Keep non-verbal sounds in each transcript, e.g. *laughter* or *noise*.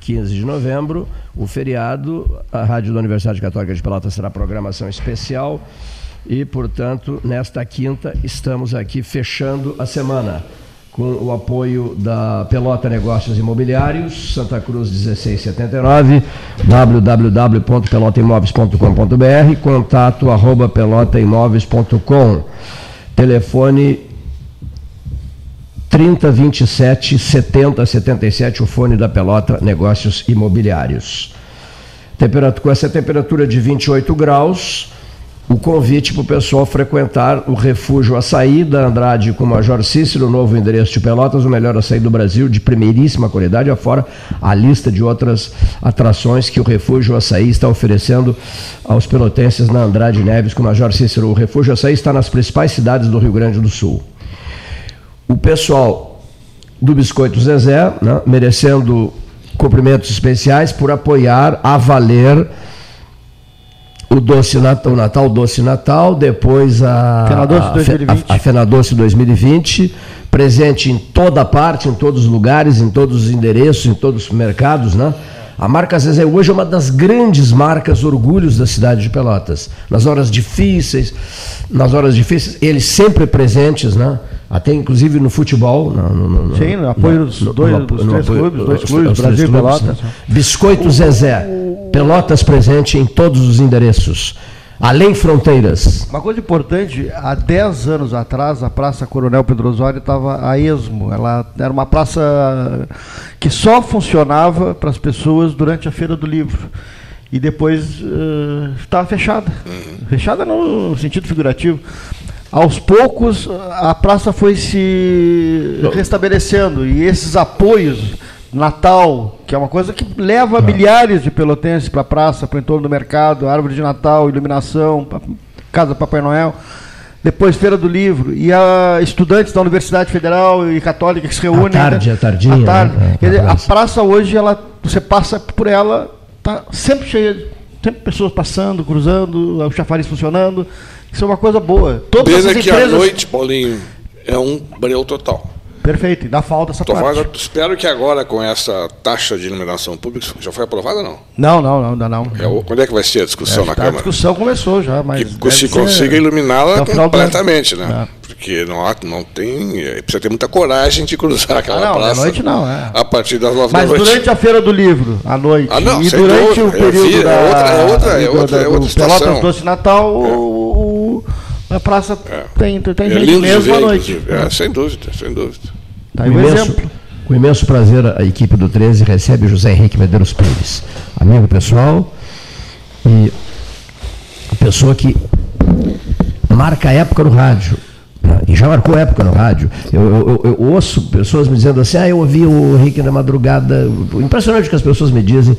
15 de novembro, o feriado, a Rádio da Universidade Católica de Pelotas terá programação especial e, portanto, nesta quinta estamos aqui fechando a semana com o apoio da Pelota Negócios Imobiliários, Santa Cruz 1679, www.pelotaimoveis.com.br, contato arroba pelotaimoveis.com, telefone 3027 7077, o fone da Pelota Negócios Imobiliários. Temperatura, com essa temperatura de 28 graus, o convite para o pessoal frequentar o Refúgio Açaí da Andrade com o Major Cícero, novo endereço de Pelotas, o melhor açaí do Brasil, de primeiríssima qualidade, afora a lista de outras atrações que o Refúgio Açaí está oferecendo aos pelotenses na Andrade Neves com o Major Cícero. O Refúgio Açaí está nas principais cidades do Rio Grande do Sul. O pessoal do Biscoito Zezé, né, merecendo cumprimentos especiais por apoiar a valer o Doce Natal, o Natal Doce Natal, depois a Fenadoce 2020. a, a Fenadoce 2020, presente em toda parte, em todos os lugares, em todos os endereços, em todos os mercados, né? A marca Zezé hoje é uma das grandes marcas orgulhos da cidade de Pelotas. Nas horas difíceis, nas horas difíceis, eles sempre presentes, né? Até inclusive no futebol. No, no, no, Sim, no apoio dos dois- dos três clubes, dois clubes, Brasil e Pelotas. né? Biscoito Zezé. Pelotas presente em todos os endereços. Além fronteiras. Uma coisa importante, há 10 anos atrás, a Praça Coronel Pedro Osório estava a esmo. Ela era uma praça que só funcionava para as pessoas durante a Feira do Livro. E depois eh, estava fechada. Fechada no sentido figurativo. Aos poucos, a praça foi se restabelecendo. E esses apoios, Natal, que é uma coisa que leva milhares de pelotenses para a praça, para o entorno do mercado, árvore de Natal, iluminação, casa Papai Noel. Depois Feira do Livro. E a estudantes da Universidade Federal e Católica que se reúnem. tarde, né? à tardinha, À tarde. né? Quer dizer, Na a praça. praça hoje, ela, você passa por ela, tá sempre cheia, sempre pessoas passando, cruzando, o chafariz funcionando. Isso é uma coisa boa. Todas Pena essas que empresas... a noite, Paulinho, é um breu total. Perfeito, e dá falta essa Tô parte. espero que agora, com essa taxa de iluminação pública, já foi aprovada ou não? Não, não, não, ainda não. É quando é que vai ser a discussão na a Câmara? discussão começou já, mas. que se consiga iluminá-la final do completamente, né? É. Porque não, há- não tem. é, Precisa ter muita coragem de cruzar aquela Ah, não, praça. à noite não, é. A partir das nove Mas da noite. durante a Feira do Livro, à noite, Ah, não, e durante dúvida, o período vi, é da, outra- é outra- é outra- da- é outra do situação. Pelotas Doce Natal, a praça tem, tem É gente mesmo à noite. É, sem dúvida, sem dúvida. Tá aí Com um imenso, exemplo. com imenso prazer, a equipe do 13 recebe o José Henrique Medeiros Pires, amigo pessoal e a pessoa que marca a época no rádio. né? E já marcou época no rádio. Eu, eu- eu- eu ouço pessoas me dizendo assim: ah, eu ouvi o Henrique na madrugada. Impressionante que as pessoas me dizem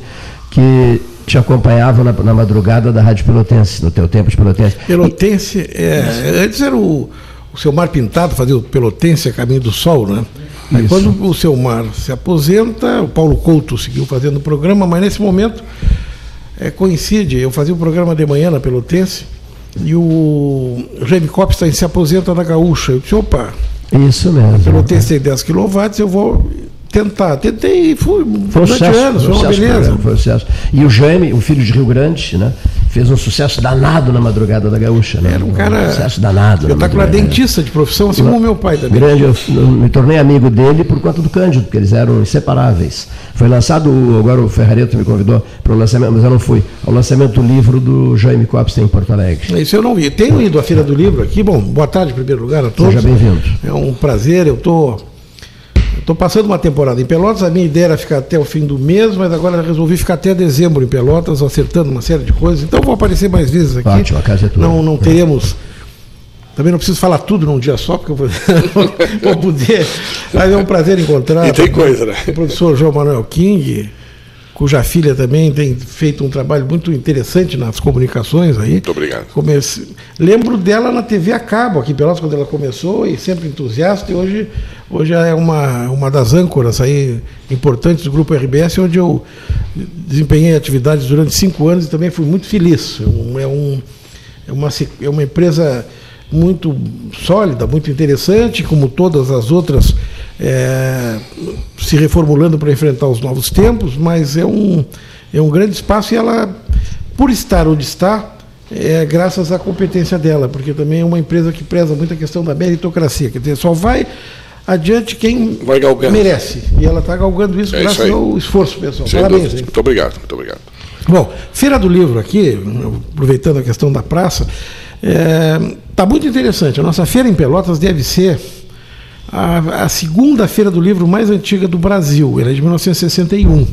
que te acompanhavam na, na madrugada da Rádio Pelotense, no teu tempo de Pelotense. Pelotense, é, antes era o, o seu Mar Pintado, fazia o Pelotense a Caminho do Sol, né? Aí Isso. quando o seu Mar se aposenta, o Paulo Couto seguiu fazendo o programa, mas nesse momento é, coincide, eu fazia o programa de manhã na Pelotense e o Jaime Copstein se aposenta na Gaúcha. Eu disse, opa, Isso mesmo. Pelotense tem 10 kW, eu vou tentar. Tentei e fui Foi um durante sucesso, anos, foi um uma sucesso, beleza. um. E o Jaime, o filho de Rio Grande, né, fez um sucesso danado na madrugada da Gaúcha. Né? Era um cara sucesso danado. na espetacular, madrugada. dentista de profissão, assim como o meu pai também. Grande, eu, eu me tornei amigo dele por conta do Cândido, porque eles eram inseparáveis. Foi lançado, agora o Ferrareto me convidou para o lançamento, mas eu não fui, ao lançamento do livro do Jaime Copstein em Porto Alegre. Isso eu não vi. Tenho ido à Feira do Livro aqui. Bom, boa tarde, em primeiro lugar, a todos. Seja bem-vindo. É um prazer. Eu tô, estou passando uma temporada em Pelotas. A minha ideia era ficar até o fim do mês, mas agora resolvi ficar até dezembro em Pelotas, acertando uma série de coisas. Então vou aparecer mais vezes aqui. Ótimo, a casa é tua. Não, não teremos. Também não preciso falar tudo num dia só, porque eu vou, *laughs* vou poder. Mas é um prazer encontrar. E tem coisa, né? O professor João Manuel King, cuja filha também tem feito um trabalho muito interessante nas comunicações aí. Muito obrigado. Comece... Lembro dela na TV a cabo aqui em Pelotas quando ela começou e sempre entusiasta e hoje, hoje é uma, uma das âncoras aí importantes do Grupo RBS, onde eu desempenhei atividades durante cinco anos e também fui muito feliz. É, um, é, é, uma, é uma empresa muito sólida, muito interessante, como todas as outras é, se reformulando para enfrentar os novos tempos, mas é um, é um grande espaço e ela, por estar onde está, é graças à competência dela, porque também é uma empresa que preza muito a questão da meritocracia, quer dizer, só vai adiante quem merece. E ela está galgando isso é graças isso ao esforço pessoal. Sem Parabéns. Muito obrigado, muito obrigado. Bom, Feira do Livro aqui, aproveitando a questão da praça, está é, tá muito interessante. A nossa feira em Pelotas deve ser a, a segunda feira do livro mais antiga do Brasil. Ela é de 1961.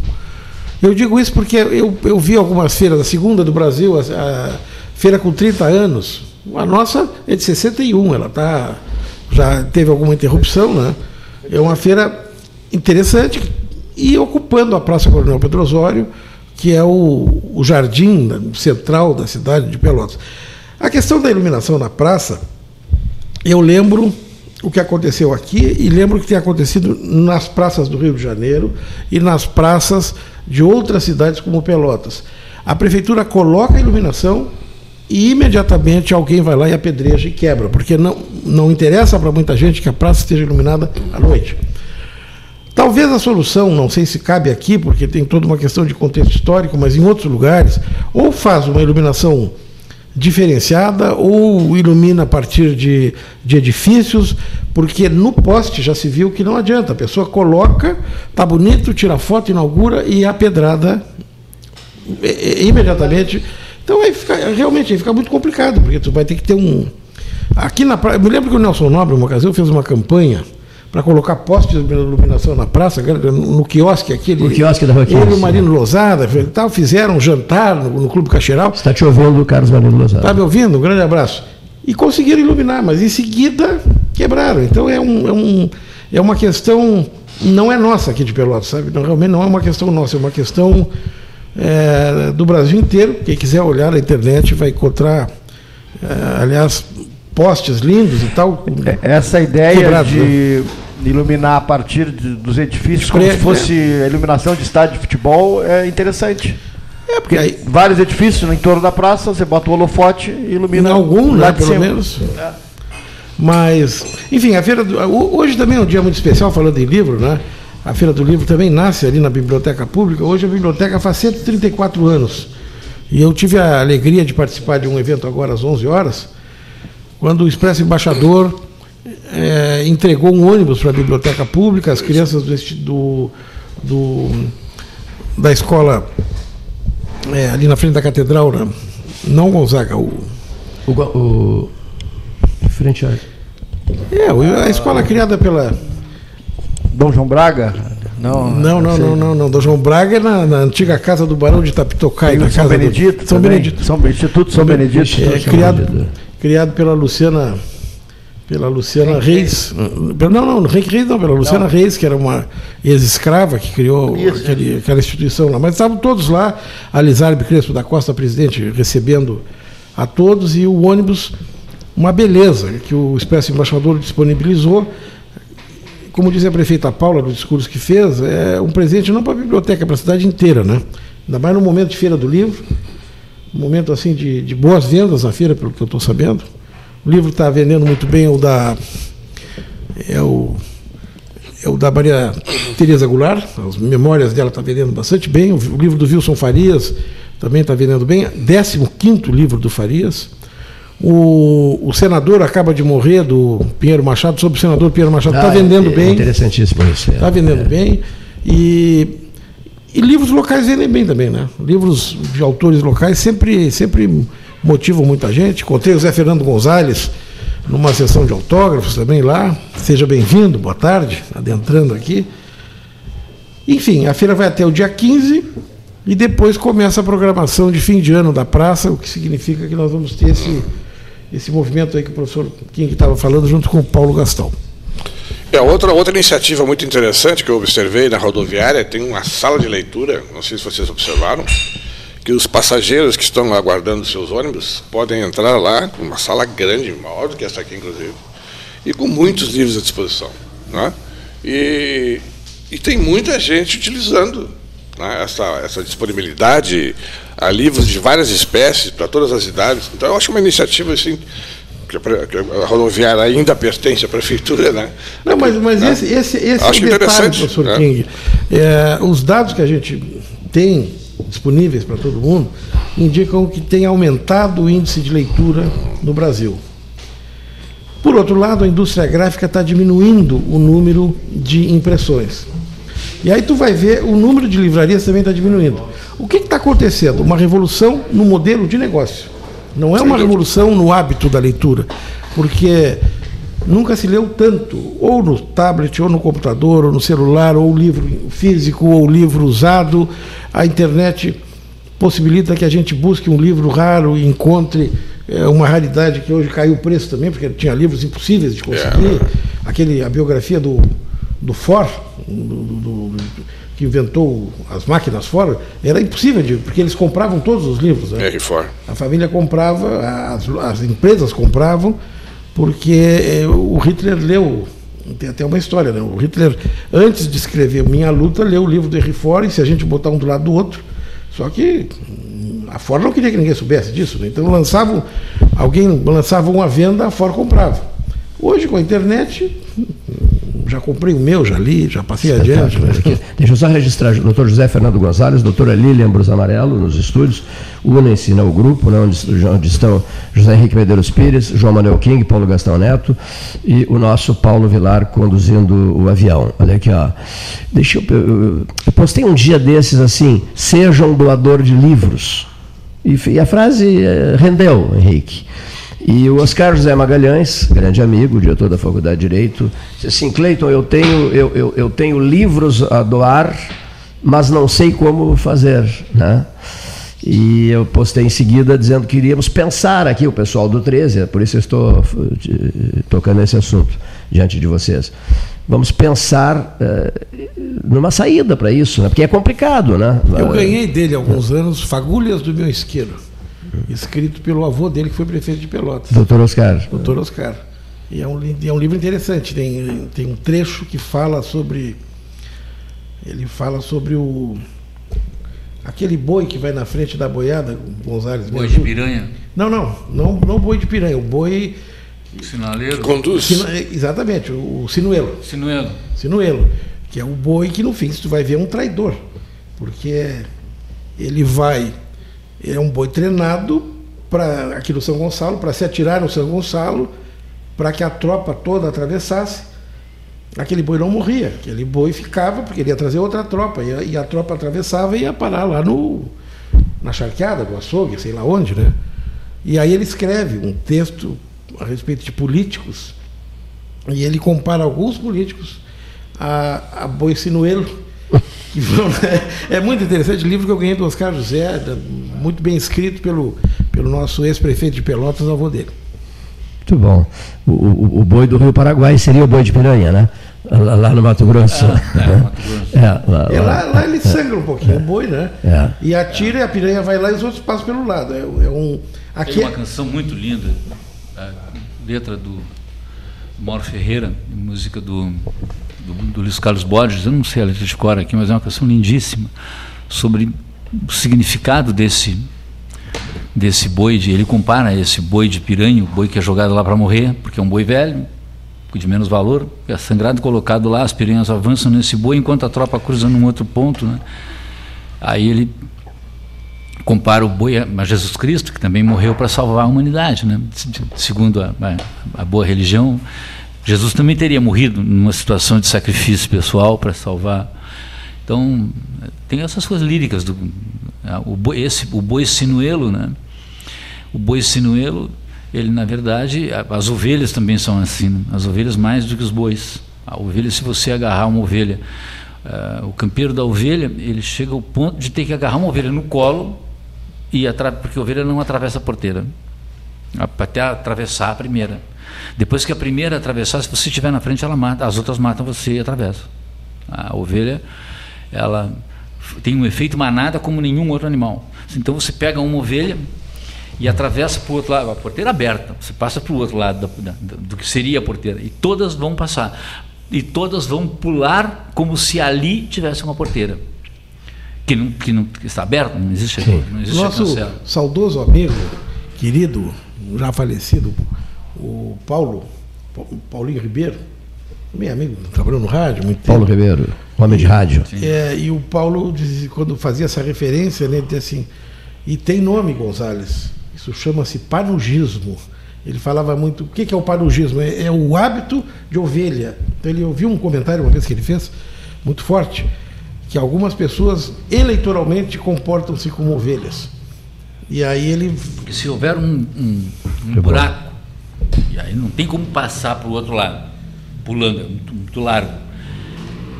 Eu digo isso porque eu, eu vi algumas feiras, a segunda do Brasil, a, a feira com 30 anos. A nossa é de 61, ela tá, já teve alguma interrupção, né? É uma feira interessante e ocupando a Praça Coronel Pedro Osório, que é o, o jardim central da cidade de Pelotas. A questão da iluminação na praça, eu lembro o que aconteceu aqui e lembro que tem acontecido nas praças do Rio de Janeiro e nas praças de outras cidades como Pelotas. A prefeitura coloca a iluminação e imediatamente alguém vai lá e apedreja e quebra, porque não, não interessa para muita gente que a praça esteja iluminada à noite. Talvez a solução, não sei se cabe aqui, porque tem toda uma questão de contexto histórico, mas em outros lugares, ou faz uma iluminação diferenciada ou ilumina a partir de, de edifícios, porque no poste já se viu que não adianta. A pessoa coloca, tá bonito, tira foto, inaugura e a pedrada imediatamente. Então aí fica, realmente aí fica muito complicado, porque tu vai ter que ter um. Aqui na praia, eu me lembro que o Nelson Nobre, uma ocasião, fez uma campanha para colocar postes de iluminação na praça, no quiosque aqui. No quiosque da Roquinha. Ele e o Marino Lozada tal, fizeram um jantar no, no Clube Cacheral. Está te ouvindo, Carlos Marino Lozada. Está me ouvindo? Um grande abraço. E conseguiram iluminar, mas em seguida quebraram. Então é, um, é, um, é uma questão, não é nossa aqui de Pelotas, sabe? Não, realmente não é uma questão nossa, é uma questão é, do Brasil inteiro. Quem quiser olhar na internet vai encontrar, é, aliás, postes lindos e tal. É, essa ideia quebrado, de né? iluminar a partir de, dos edifícios como se fosse é. iluminação de estádio de futebol é interessante. É, porque aí, vários edifícios em torno da praça, você bota o holofote e ilumina. Em algum, né, pelo cima. menos. É. Mas, enfim, a feira do, hoje também é um dia muito especial, falando em livro, né? A Feira do Livro também nasce ali na Biblioteca Pública. Hoje a biblioteca faz 134 anos. E eu tive a alegria de participar de um evento agora às 11 horas, quando o Expresso Embaixador é, entregou um ônibus para a biblioteca pública, as crianças do, do, do da escola é, ali na frente da catedral, né? não Gonzaga, o. O, o frente a. É, a escola criada pela. Dom João Braga? Não, não, não, não, não, não. Dom João Braga é na, na antiga casa do Barão de Tapitocai, na São Benedito. Do, São Benedito. São Instituto São Benedito. É, criado, criado pela Luciana pela Luciana Reis. Não, não, Henrique Reis não, pela Luciana não. Reis, que era uma ex-escrava que criou aquele, aquela instituição lá. Mas estavam todos lá, a Lizarbe Crespo da Costa, presidente, recebendo a todos, e o ônibus, uma beleza, que o Expresso Embaixador disponibilizou. Como dizia a prefeita Paula no discurso que fez, é um presente não para a biblioteca, para a cidade inteira, né? Ainda mais no momento de Feira do Livro, um momento assim de, de boas vendas na feira, pelo que eu estou sabendo. O livro está vendendo muito bem, é o da. É o, é o da Maria Tereza Goulart, as memórias dela estão tá vendendo bastante bem. O, o livro do Wilson Farias também está vendendo bem. 15 livro do Farias. O, o senador acaba de morrer do Pinheiro Machado, sobre o senador Pinheiro Machado, está ah, vendendo é, bem. Interessantíssimo isso. Está é, vendendo é. bem. E, e livros locais vendem bem também, né? Livros de autores locais sempre, sempre motivam muita gente. Encontrei o Zé Fernando Gonzalez numa sessão de autógrafos também lá. Seja bem-vindo, boa tarde, adentrando aqui. Enfim, a feira vai até o dia 15 e depois começa a programação de fim de ano da praça, o que significa que nós vamos ter esse, esse movimento aí que o professor King estava falando junto com o Paulo Gastão. É, outra, outra iniciativa muito interessante que eu observei na rodoviária, tem uma sala de leitura, não sei se vocês observaram, que os passageiros que estão aguardando seus ônibus podem entrar lá, uma sala grande, maior do que essa aqui, inclusive, e com muitos livros à disposição. Né? E, e tem muita gente utilizando né, essa, essa disponibilidade a livros de várias espécies, para todas as idades. Então, eu acho uma iniciativa assim, a rodoviária ainda pertence à prefeitura, né? Não, mas, mas né? esse, esse, esse Acho detalhe, professor né? King. É, os dados que a gente tem disponíveis para todo mundo indicam que tem aumentado o índice de leitura no Brasil. Por outro lado, a indústria gráfica está diminuindo o número de impressões. E aí tu vai ver o número de livrarias também está diminuindo. O que está acontecendo? Uma revolução no modelo de negócio. Não é uma revolução no hábito da leitura, porque nunca se leu tanto, ou no tablet, ou no computador, ou no celular, ou livro físico, ou livro usado. A internet possibilita que a gente busque um livro raro e encontre é, uma raridade que hoje caiu o preço também, porque tinha livros impossíveis de conseguir. É. Aquele, a biografia do, do Ford, do, do, do, que inventou as máquinas Ford, era impossível, de, porque eles compravam todos os livros. Né? A família comprava, as, as empresas compravam, porque é, o Hitler leu tem até uma história, né? O Hitler, antes de escrever Minha Luta, leu o livro do Henry Ford, e se a gente botar um do lado do outro, só que a Ford não queria que ninguém soubesse disso, né? então lançavam, alguém lançava uma venda, a Ford comprava. Hoje, com a internet, já comprei o meu, já li, já passei adiante. Né? Deixa eu só registrar, doutor José Fernando Gonzalez, doutora Lilian Brus Amarelo, nos estúdios, unem-se no grupo, né, onde, onde, estão José Henrique Medeiros Pires, João Manuel King, Paulo Gastão Neto e o nosso Paulo Vilar conduzindo o avião. Olha aqui, ó. Deixa eu, eu, eu postei um dia desses assim, seja um doador de livros. E, e a frase eh, rendeu, Henrique. E o Oscar José Magalhães, grande amigo, diretor da Faculdade de Direito, disse assim, Cleiton, eu tenho, eu, eu, eu tenho livros a doar, mas não sei como fazer. Né? E eu postei em seguida dizendo que iríamos pensar aqui, o pessoal do 13, por isso eu estou eh, tocando esse assunto diante de vocês. Vamos pensar uh, numa saída para isso, né? porque é complicado. Né? Eu ganhei dele há alguns anos Fagulhas do Meu Isqueiro escrito pelo avô dele, que foi prefeito de Pelotas. Doutor Oscar. Doutor Oscar. E é um, é um livro interessante. Tem, tem um trecho que fala sobre. Ele fala sobre o. Aquele boi que vai na frente da boiada, Gonzales. Boi de piranha? Não, não, não, não boi de piranha, o boi. Sinaleiro? Conduz. Sino, exatamente, o, o sinuelo. Sinuelo. Sinuelo. Que é o boi que no fim tu vai ver é um traidor. Porque ele vai é um boi treinado para aqui no São Gonçalo, para se atirar no São Gonçalo, para que a tropa toda atravessasse. Aquele boi não morria, aquele boi ficava, porque ele ia trazer outra tropa, e a, e a tropa atravessava e ia parar lá no, na charqueada do açougue, sei lá onde, né? E aí ele escreve um texto a respeito de políticos, e ele compara alguns políticos a, a boi sinuelo *laughs* é muito interessante, o livro que eu ganhei do Oscar José, muito bem escrito pelo, pelo nosso ex-prefeito de Pelotas, avô dele. Muito bom. O, o, o, boi do Rio Paraguai seria o boi de piranha, né? Lá, lá no Mato Grosso. É, é, Mato Grosso. É, lá, é, lá, lá, ele sangra um pouquinho, é, o boi, né? É. E atira e a piranha vai lá e os outros passam pelo lado. É, é um, aqui Tem uma canção muito linda, letra do Mauro Ferreira, música do do, do Luiz Carlos Borges, eu não sei a letra de cor aqui, mas é uma canção lindíssima sobre o significado desse desse boi de, ele compara esse boi de piranha, o boi que é jogado lá para morrer, porque é um boi velho, de menos valor, é sangrado colocado lá, as piranhas avançam nesse boi enquanto a tropa cruza num outro ponto, né? Aí ele compara o boi a Jesus Cristo, que também morreu para salvar a humanidade, né? Segundo a, a, a boa religião, Jesus também teria morrido numa situação de sacrifício pessoal para salvar. Então, tem essas coisas líricas do ah, o boi, esse, o boi sinuelo, né? O boi sinuelo, ele na verdade, as ovelhas também são assim, né? as ovelhas mais do que os bois. A ovelha, se você agarrar uma ovelha, uh, o campeiro da ovelha, ele chega ao ponto de ter que agarrar uma ovelha no colo e porque a ovelha não atravessa a porteira, até atravessar a primeira. Depois que a primeira atravessar, se você estiver na frente, ela mata, as outras matam você e atravessa. A ovelha, ela tem um efeito manada como nenhum outro animal. Então você pega uma ovelha e atravessa para o outro lado, a porteira aberta, você passa para o outro lado da, da, do que seria a porteira, e todas vão passar. E todas vão pular como se ali tivesse uma porteira. Que, não, que, não, que está aberta, não existe, não existe Nosso saudoso amigo, querido, já falecido, o Paulo, Paulinho Ribeiro, meu amigo, trabalhou no rádio muito Paulo tempo. Ribeiro, homem de rádio. É, e o Paulo, diz- quando fazia essa referência, né, ele dizia assim, e tem nome, Gonzales, isso chama-se panugismo. Ele falava muito, o que é o panugismo? É, é o hábito de ovelha. Então ele ouviu um comentário uma vez que ele fez, muito forte, que algumas pessoas eleitoralmente comportam-se como ovelhas. E aí ele Porque se houver um, um- um buraco, e aí não tem como passar para o outro lado, pulando, é muito, muito largo.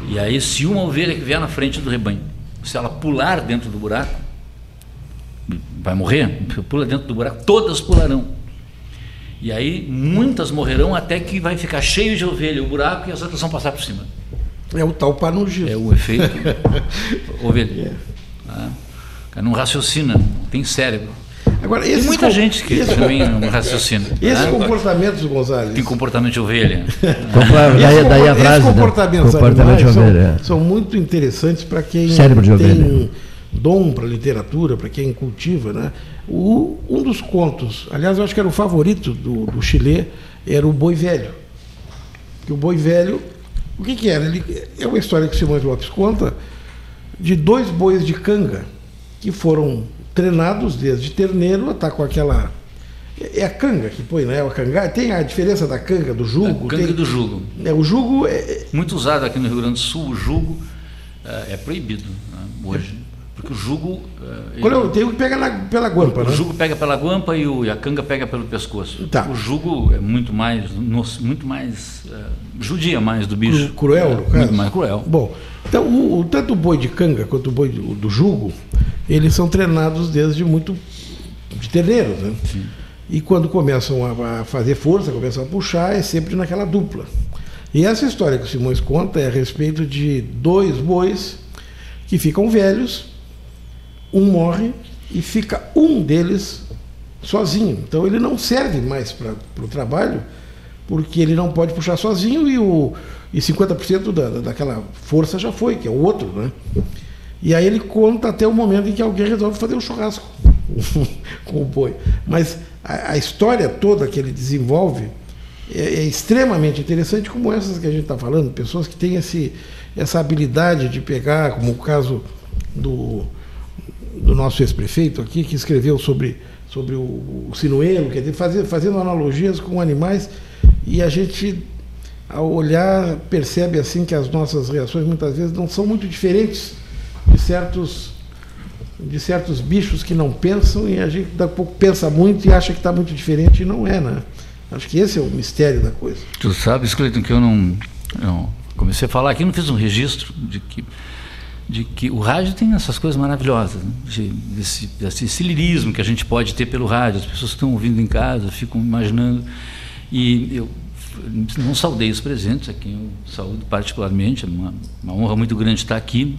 E aí, se uma ovelha que vier na frente do rebanho, se ela pular dentro do buraco, vai morrer, pula dentro do buraco, todas pularão. E aí, muitas morrerão até que vai ficar cheio de ovelha o buraco e as outras vão passar por cima. é o tal panugismo. É o efeito *laughs* ovelha. Ah, o cara não raciocina, não tem cérebro. Agora, Tem muita com- gente que esse- também não raciocina. *laughs* Esses né? comportamentos, Gonzales, Tem comportamento de ovelha. *laughs* Daí, Esses daí a frase. esses né? comportamentos Comportamento de animais ovelha. é. são, são muito interessantes para quem Cérebro de tem ovelha. dom para literatura, para quem cultiva. Né? O- um dos contos, aliás, eu acho que era o favorito do, do Chile, era o Boi Velho. Que o Boi Velho, o que, que era? Ele, é uma história que o Simões Lopes conta de dois bois de canga que foram treinados desde terneiro a estar com aquela. É a canga que põe, né? O canga. Tem a diferença da canga, do jugo. Canga tem- do jugo. é, o jugo é, Muito usado aqui no Rio Grande do Sul, o jugo eh, é proibido né, hoje. Porque o jugo. eh, Qual é o- ele- tem o que pega na- pela guampa, o né? jugo pega pela guampa e, o- e a canga pega pelo pescoço. Tá. O jugo é muito mais, muito mais eh, judia mais do bicho. Cru- cruel, É, no caso? Muito mais cruel. Bom, então o, o- tanto o boi de canga quanto o boi do, do jugo, eles são treinados desde muito de terneiros, né? E quando começam a, a fazer força, começam a puxar, é sempre naquela dupla. E essa história que o Simões conta é a respeito de dois bois que ficam velhos, um morre e fica um deles sozinho. Então ele não serve mais para o trabalho, porque ele não pode puxar sozinho e, o, e 50% da, da- daquela força já foi, que é o outro. Né? E aí ele conta até o momento em que alguém resolve fazer um churrasco *laughs* com o boi. Mas a, a história toda que ele desenvolve é, é extremamente interessante, como essas que a gente está falando, pessoas que têm esse, essa habilidade de pegar, como o caso do, do nosso ex-prefeito aqui, que escreveu sobre, sobre o, o sinuelo, quer dizer, fazendo analogias com animais, e a gente, ao olhar, percebe assim que as nossas reações muitas vezes não são muito diferentes de certos de certos bichos que não pensam e a gente daqui a pouco pensa muito e acha que está muito diferente e não é, né? Acho que esse é o mistério da coisa. Tu sabes, Cleiton, que eu não, eu comecei a falar aqui, não fiz um registro de que, de que o rádio tem essas coisas maravilhosas, né? desse, esse lirismo que a gente pode ter pelo rádio. As pessoas estão ouvindo em casa ficam imaginando. E eu não saudei os presentes, a quem eu saúdo particularmente, é uma, uma honra muito grande estar aqui.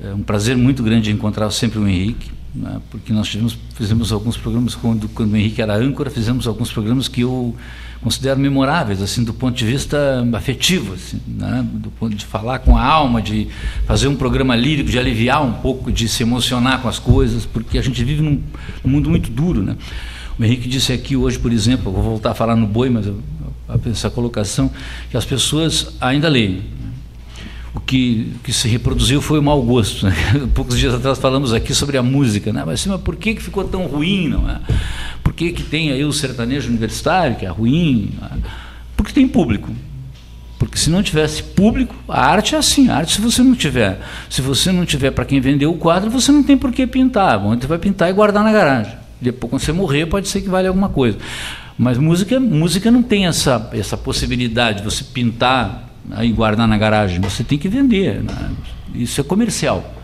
É um prazer muito grande encontrar sempre o Henrique, né, porque nós tivemos, fizemos alguns programas quando, quando o Henrique era âncora, fizemos alguns programas que eu considero memoráveis, assim, do ponto de vista afetivo, assim, né, do ponto de falar com a alma, de fazer um programa lírico, de aliviar um pouco, de se emocionar com as coisas, porque a gente vive num, mundo muito duro, né. O Henrique disse aqui hoje, por exemplo, vou voltar a falar no boi, mas eu, essa colocação, que as pessoas ainda leem, o que, que se reproduziu foi o mau gosto. Né? *laughs* Poucos dias atrás falamos aqui sobre a música, né? mas, mas por que, que ficou tão ruim? Não é? Por que, que tem aí o sertanejo universitário, que é ruim? É? Porque tem público. Porque se não tivesse público, a arte é assim. A arte, se você não tiver, se você não tiver para quem vender o quadro, você não tem por que pintar. Bom, você vai pintar e guardar na garagem. Depois, quando você morrer, pode ser que valha alguma coisa. Mas música, música não tem essa, essa possibilidade de você pintar e guardar na garagem. Você tem que vender. Né? Isso é comercial.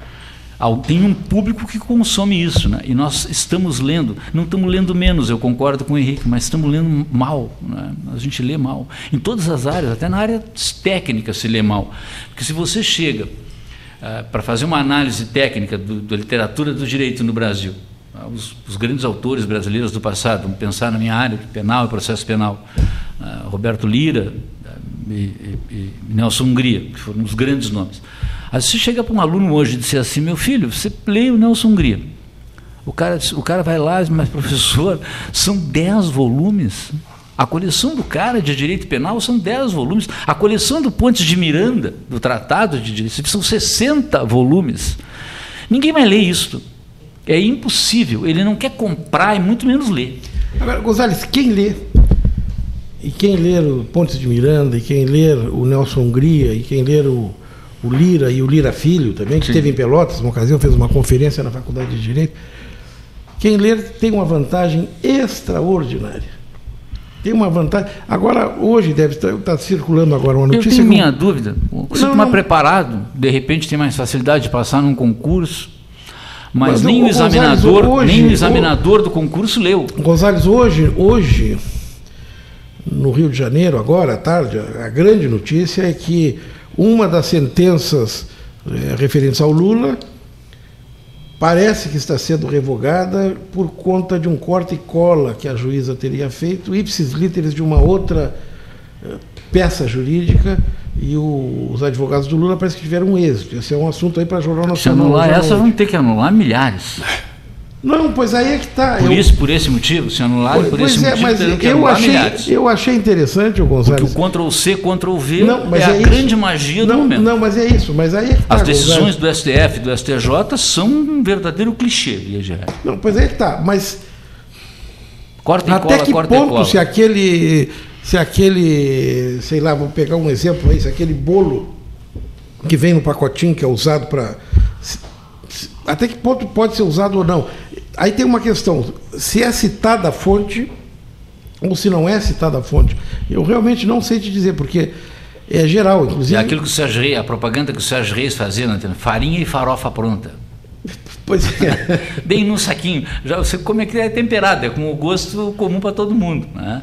Tem um público que consome isso, né? e nós estamos lendo, não estamos lendo menos, eu concordo com o Henrique, mas estamos lendo mal. Né? A gente lê mal. Em todas as áreas, até na área técnica se lê mal. Porque se você chega uh, para fazer uma análise técnica do, da literatura do direito no Brasil, uh, os, os, grandes autores brasileiros do passado, vamos pensar na minha área, penal e processo penal, Roberto Lira, e, e, e, Nelson Hungria, que foram os grandes nomes. Aí você chega para um aluno hoje e diz assim, meu filho, você lê o Nelson Hungria. O cara, o cara vai lá e diz, mas professor, são dez volumes. A coleção do cara de direito penal são 10 volumes. A coleção do Pontes de Miranda, do Tratado de Direito Civil, são 60 volumes. Ninguém vai ler isto. É impossível. Ele não quer comprar e muito menos ler. Agora, Gonzalez, quem lê? E quem ler o Pontes de Miranda, e quem ler o Nelson Hungria, e quem ler o, o Lira e o Lira Filho também, que Sim. esteve em Pelotas, uma ocasião, fez uma conferência na Faculdade de Direito. Quem ler tem uma vantagem extraordinária. Tem uma vantagem. Agora, hoje deve estar, está circulando agora uma Eu notícia. tenho que minha dúvida. Se Não, mais não. preparado, de repente tem mais facilidade de passar num concurso, mas, Mas, nem o Gonzales, examinador, hoje- nem o examinador do concurso leu. Gonzales, hoje, hoje, no Rio de Janeiro, agora à tarde, a grande notícia é que uma das sentenças eh, referentes ao Lula parece que está sendo revogada por conta de um corte e cola que a juíza teria feito, ipsis literis de uma outra eh, peça jurídica, e o- os advogados do Lula parece que tiveram um êxito. Esse é um assunto aí para Jornal Se Nacional. anular já essa, vão ter que anular milhares. *laughs* Não, pois aí é que está. Por isso, por esse motivo, se anularem por Pois esse é, motivo, mas eu anular achei, milhares. eu achei interessante, o Porque Gonzalez. o Ctrl C, Ctrl V Não, mas é, a isso. grande magia do não, momento. Não, mas é isso. Mas aí é tá, As decisões do STF e do STJ são um verdadeiro clichê, via geral. Não, pois aí é que tá. Mas Corta e até cola, que corta e ponto cola. se aquele. Se aquele. Sei lá, vou pegar um exemplo aí, se aquele bolo que vem no pacotinho que é usado para. Até que ponto pode ser usado ou não? Aí tem uma questão: se é citada a fonte ou se não é citada a fonte. Eu realmente não sei te dizer, porque é geral, inclusive. É aquilo que o Sérgio Reis, a propaganda que o Sérgio Reis fazia na TV, farinha e farofa pronta. *laughs* Pois é. *laughs* Bem num saquinho. Já você come que é temperado, é com o gosto comum para todo mundo. Né?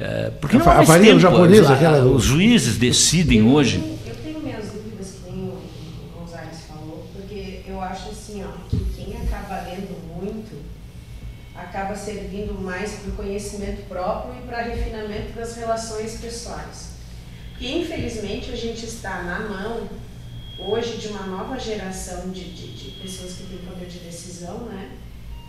É, porque A não a farinha tempo, japonesa, aquela os juízes decidem hoje. Eu tenho minhas dúvidas que nem o o Gonzalez falou, porque eu acho assim, ó, que quem acaba lendo muito servindo mais para o conhecimento próprio e para refinamento das relações pessoais. E infelizmente a gente está na mão hoje de uma nova geração de, de, de pessoas que têm poder de decisão, né?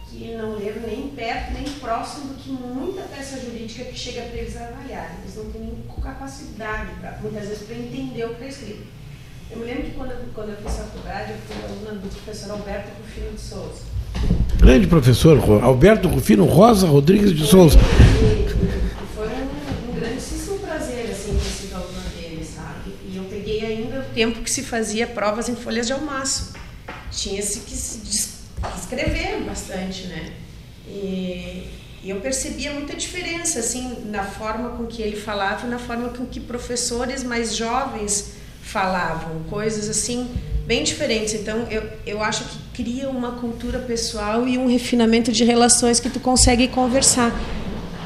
que não leram nem perto, nem próximo do que muita peça jurídica que chega para eles avaliarem. Eles não têm nem capacidade, pra, muitas vezes, para entender o que está escrito. Eu me lembro que quando, eu- quando eu fiz faculdade, eu fui aluna do professor Alberto Rufino de Souza. Grande professor, Ro- Alberto Rufino Rosa Rodrigues de Souza. Foi um, um grandíssimo prazer, assim, ter sido aluna dele, sabe? E eu peguei ainda o tempo que se fazia provas em folhas de almaço. Tinha-se que escrever bastante, né? E, e eu percebia muita diferença, assim, na forma com que ele falava e na forma com que professores mais jovens falavam, coisas assim bem diferentes. Então, eu, eu acho que cria uma cultura pessoal e um refinamento de relações que tu consegue conversar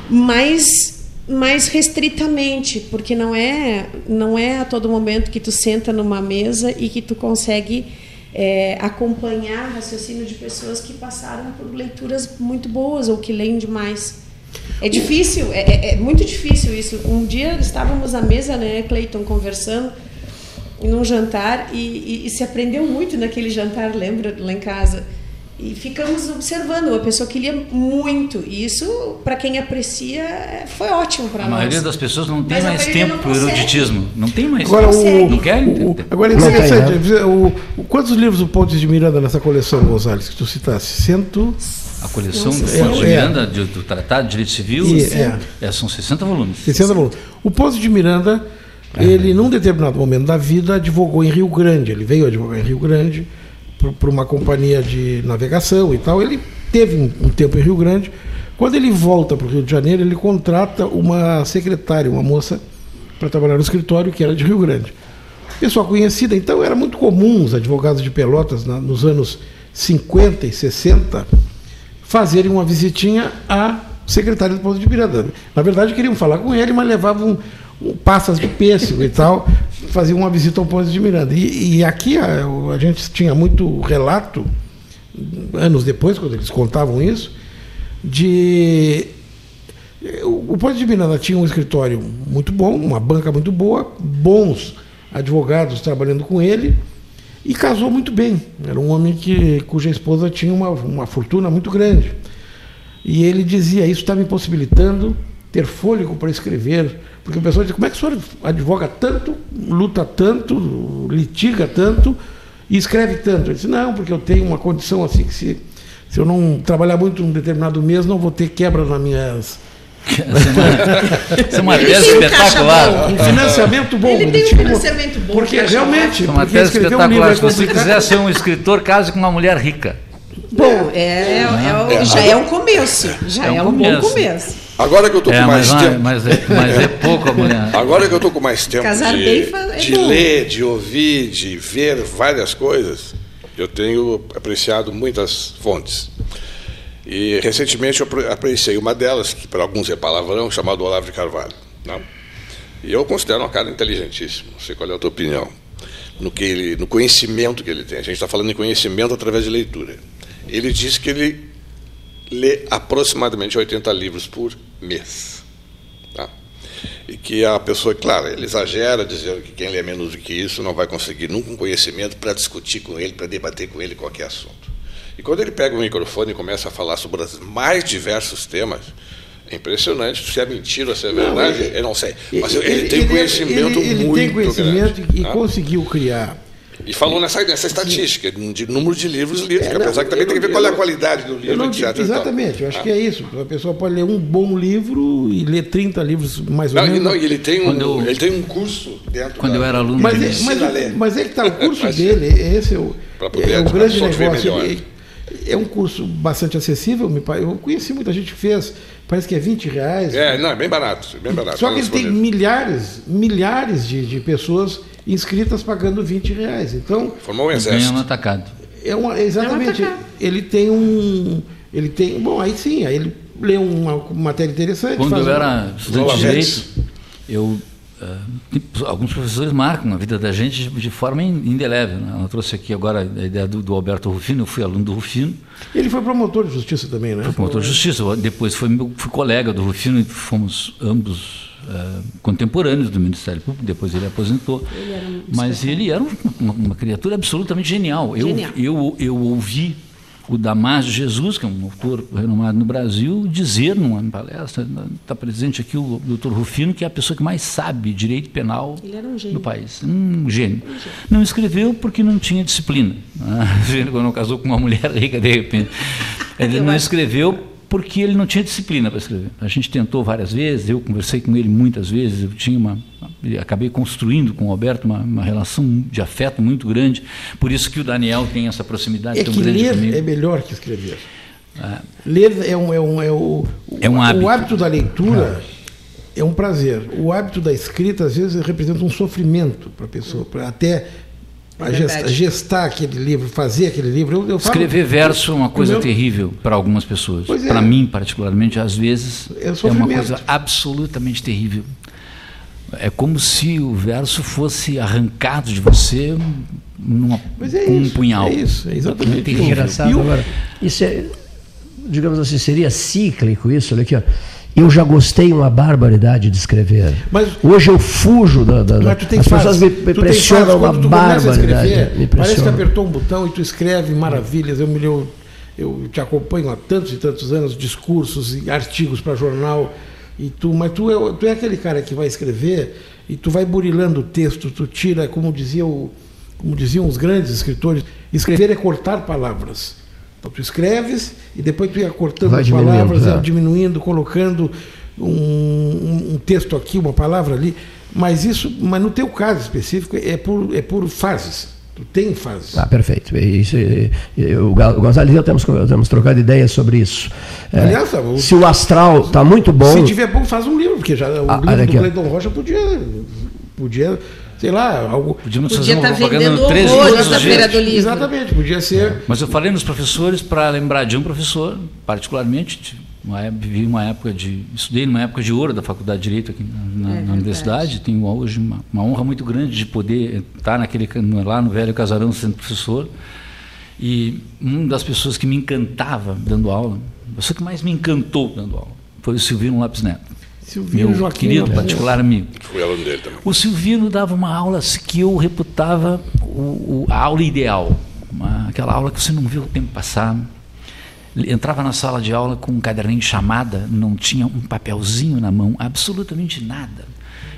mais mais restritamente, porque não é não é a todo momento que tu senta numa mesa e que tu consegue é, acompanhar raciocínio de pessoas que passaram por leituras muito boas ou que leem demais. É difícil, é, é- é muito difícil isso. Um dia estávamos à mesa, né, Cleiton, conversando num jantar e, e- e se aprendeu muito naquele jantar, lembra, lá em casa. E ficamos observando, a pessoa que lia muito. E isso, para quem aprecia, é- foi ótimo para A nós. maioria das pessoas não tem Mas a mais tempo para o eruditismo. Não tem mais Agora, tempo. o, Não querem o- agora é Não tem, interessante, o, o- quantos livros o Pontes de Miranda nessa coleção, Gonzalez, que tu citasse? Cento. A coleção do Pontes de é. Miranda, de- do Tratado de Direito Civil, E- é. é, são 60 volumes. 60 volumes. O Pontes de Miranda, ele, num determinado momento da vida, advogou em Rio Grande. Ele veio advogar em Rio Grande para uma companhia de navegação e tal. Ele teve um, um tempo em Rio Grande. Quando ele volta para o Rio de Janeiro, ele contrata uma secretária, uma moça, para trabalhar no escritório, que era de Rio Grande. Pessoa conhecida, então era muito comum os advogados de Pelotas, na- nos anos 50 e 60, fazerem uma visitinha à secretária do Ponto de Miranda. Na verdade, queriam falar com ele, mas levavam passas de pêssego e tal, faziam uma visita ao Ponto de Miranda. E, e aqui a, a gente tinha muito relato, anos depois, quando eles contavam isso, de. O o Ponte de Miranda tinha um escritório muito bom, uma banca muito boa, bons advogados trabalhando com ele e casou muito bem. Era um homem que, cuja esposa tinha uma, uma fortuna muito grande. E ele dizia: Isso está me possibilitando ter fôlego para escrever. Porque o pessoal diz, como é que o senhor advoga tanto, luta tanto, litiga tanto e escreve tanto? Ele disse, não, porque eu tenho uma condição assim que se, se eu não trabalhar muito num determinado mês, não vou ter quebra nas minhas *laughs* isso é uma tese espetacular. Um financiamento bom. Ele tem um financiamento bom. Porque realmente. É uma porque tese espetacular. Um é Se você quiser ser um escritor, case com uma mulher rica. Bom, é, é, é o- já é um começo. Já É um é um, bom começo. Agora que eu estou É, com mais mas, tempo. mas, é, mas é pouco a mulher. *laughs* Agora que eu estou com mais tempo Casar de, bem é de bom. ler, de ouvir, de ver várias coisas, eu tenho apreciado muitas fontes. E recentemente eu apre- apreciei uma delas, que para alguns é palavrão, chamado Olavo de Carvalho. Não? E eu considero um cara inteligentíssimo, não sei qual é a tua opinião, no, que ele, no conhecimento que ele tem. A gente está falando em conhecimento através de leitura. Ele diz que ele lê aproximadamente 80 livros por mês. Tá? E que a pessoa, claro, ele exagera dizendo que quem lê menos do que isso não vai conseguir nunca um conhecimento para discutir com ele, para debater com ele qualquer assunto. E quando ele pega o microfone e começa a falar sobre os mais diversos temas, é impressionante se é mentira ou se é verdade, eu não sei. Mas ele, tem conhecimento ele, ele muito tem conhecimento grande. e tá? conseguiu criar. E falou nessa, nessa estatística, de número de livros lidos, É, que não, apesar que também tem que ver qual é a qualidade do livro, não etc. exatamente, eu acho Ah. que é isso. A pessoa pode ler um bom livro e ler 30 livros mais ou Não, menos. não, e ele tem, um, Quando eu- ele tem um curso dentro Quando da- eu era aluno Mas, de é, ensina mas, a ler. mas é que tá, o *laughs* curso Mas- dele, esse é o, é o grande negócio. Ele- É um curso bastante acessível, eu conheci muita gente que fez, parece que é 20 reais. É, não, é bem barato, é bem barato. Só Não que ele tem milhares, milhares de, de pessoas inscritas pagando 20 reais. Então, Formou um ganha exército. no atacado. é uma, exatamente. É um atacado. ele tem um. Ele tem. Bom, aí sim, aí ele lê uma, uma matéria interessante. Quando faz eu era estudante de direito, eu ah, alguns professores marcam a vida da gente de, de forma in- indelével. Né? Ela trouxe aqui agora a ideia do, do Alberto Rufino, eu fui aluno do Rufino, Ele foi promotor de justiça também, né? fui promotor de justiça, depois fui, meu, fui colega do Rufino e fomos ambos ah, contemporâneos do Ministério Público, depois ele aposentou. era um Mas ele era uma, uma criatura absolutamente genial. Eu, Genial. eu, eu ouvi o Damásio Jesus, que é um autor renomado no Brasil, dizer numa palestra, está presente aqui o doutor Rufino, que é a pessoa que mais sabe direito penal Ele era um gênio. do país. Um gênio. Não escreveu porque não tinha disciplina. *laughs* Quando casou com uma mulher rica, de repente. *laughs* Ele Eu não escreveu porque ele não tinha disciplina para escrever. A gente tentou várias vezes, eu conversei com ele muitas vezes, eu tinha uma, acabei construindo com o Alberto uma, uma relação de afeto muito grande, por isso que o Daniel tem essa proximidade É tão grande ler comigo. é melhor que escrever. Ler é um, é um, é o, É um o hábito. hábito da leitura é um prazer. O hábito da escrita às vezes representa um sofrimento para a pessoa, para até É a gest- verdade. gestar aquele livro, fazer aquele livro. Eu, eu falo- Escrever verso é uma coisa meu- terrível para algumas pessoas. É. Para mim, particularmente, às vezes, É é uma coisa absolutamente terrível. É como se o verso fosse arrancado de você numa, é com um isso, punhal. é isso, é exatamente É. Engraçado E o- agora. Isso é, digamos assim, seria cíclico isso, olha aqui, ó. Eu já gostei uma barbaridade de escrever. Mas- Hoje eu fujo da. da, da as pessoas me tem pressionam uma barbaridade. escrever, me parece que apertou um botão e tu escreve maravilhas. Eu, me, eu, eu te acompanho há tantos e tantos anos, discursos e artigos para jornal. E tu, mas tu é, tu é aquele cara que vai escrever e tu vai burilando o texto, tu tira, como, dizia o, como diziam os grandes escritores, escrever é cortar palavras. Então tu escreves e depois tu ia cortando Vai palavras, é. diminuindo, colocando um, um- um texto aqui, uma palavra ali. Mas isso, mas no teu caso específico, é por, é por fases. Tu tem fases. Ah, perfeito. Isso, e- e- o Gonzalo e eu temos, temos trocado ideias sobre isso. É, Aliás, o- se o astral está muito bom. Se tiver bom, faz um livro, porque já o Ah, livro do. Cleiton Rocha podia, podia, sei lá, algo. Podíamos Podia fazer uma tá propaganda 13 horrores os Feira do Livro. Exatamente, podia ser. Mas eu falei nos professores para lembrar de um professor, particularmente, uma época, vivi uma época de. Estudei numa época de ouro da Faculdade de Direito aqui na, na- É na universidade. Tenho hoje uma, uma honra muito grande de poder estar naquele, lá no velho casarão sendo professor. E uma das pessoas que me encantava dando aula, a pessoa que mais me encantou dando aula, foi o Silvino Lopes Neto, Silvino meu Joaquim querido, particular amigo. Fui aluno dele também. O Silvino dava uma aula que eu reputava o, o- a aula ideal, uma- aquela aula que você não vê o tempo passar. entrava na sala de aula com um caderninho de chamada, não tinha um papelzinho na mão, absolutamente nada.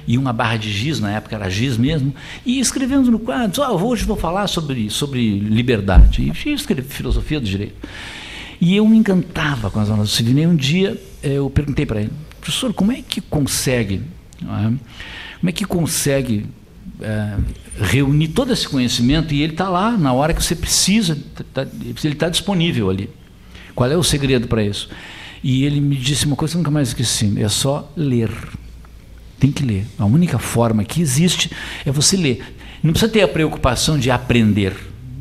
E uma barra de giz, na época era giz mesmo, e escrevendo no quadro, oh, hoje vou falar sobre, sobre liberdade. E escrevi filosofia do direito. E eu me encantava com as aulas do Sidney. Um dia eu perguntei para ele, professor, como é que consegue, é? como é que consegue é, reunir todo esse conhecimento e ele está lá na hora que você precisa, tá, ele está disponível ali. Qual é o segredo para isso? E ele me disse uma coisa que eu nunca mais esqueci: é só ler. Tem que ler. A única forma que existe é você ler. Não precisa ter a preocupação de aprender.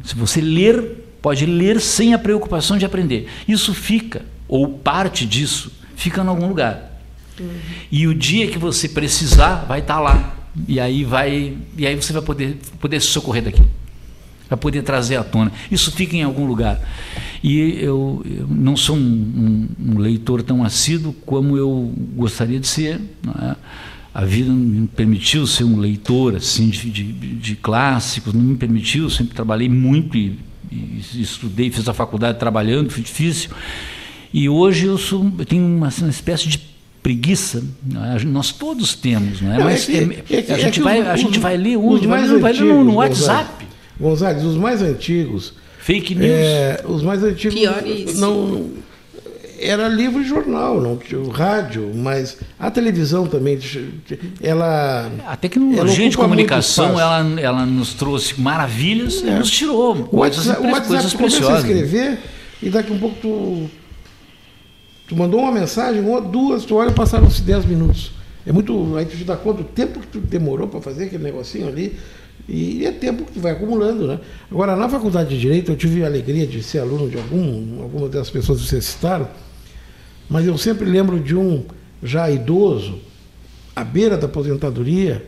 Se você ler, pode ler sem a preocupação de aprender. Isso fica, ou parte disso, fica em algum lugar. Uhum. E o dia que você precisar, vai estar tá lá. E aí vai, e aí você vai poder, poder se socorrer daqui. Vai poder trazer à tona. Isso fica em algum lugar. E eu, eu não sou um, um, um, leitor tão assíduo como eu gostaria de ser. É? A vida não me permitiu ser um leitor assim de, de, de clássicos, não me permitiu. Sempre trabalhei muito e, e, estudei, fiz a faculdade trabalhando, foi difícil. E hoje eu, sou, eu tenho uma, uma espécie de preguiça, é? nós todos temos, não é? Não, Mas é que, é, é, a, gente vai, a gente vai ler onde? Vai, vai ler no, no WhatsApp. Gonzalez, os mais antigos. Fake news. É, os mais antigos. Pior isso. Não, era livro e jornal, não o rádio, mas a televisão também, ela... A tecnologia de comunicação, ela, ela nos trouxe maravilhas é. e nos tirou o coisas, WhatsApp, coisas o WhatsApp preciosas. escrever e daqui a um pouco tu, tu mandou uma mensagem, uma, duas, tu olha, passaram-se 10 minutos. É muito. Aí tu te dá conta do tempo que tu demorou para fazer aquele negocinho ali. E é tempo que vai acumulando, né? Agora, na faculdade de Direito, eu tive a alegria de ser aluno de algum, alguma das pessoas que vocês citaram, mas eu sempre lembro de um já idoso, à beira da aposentadoria,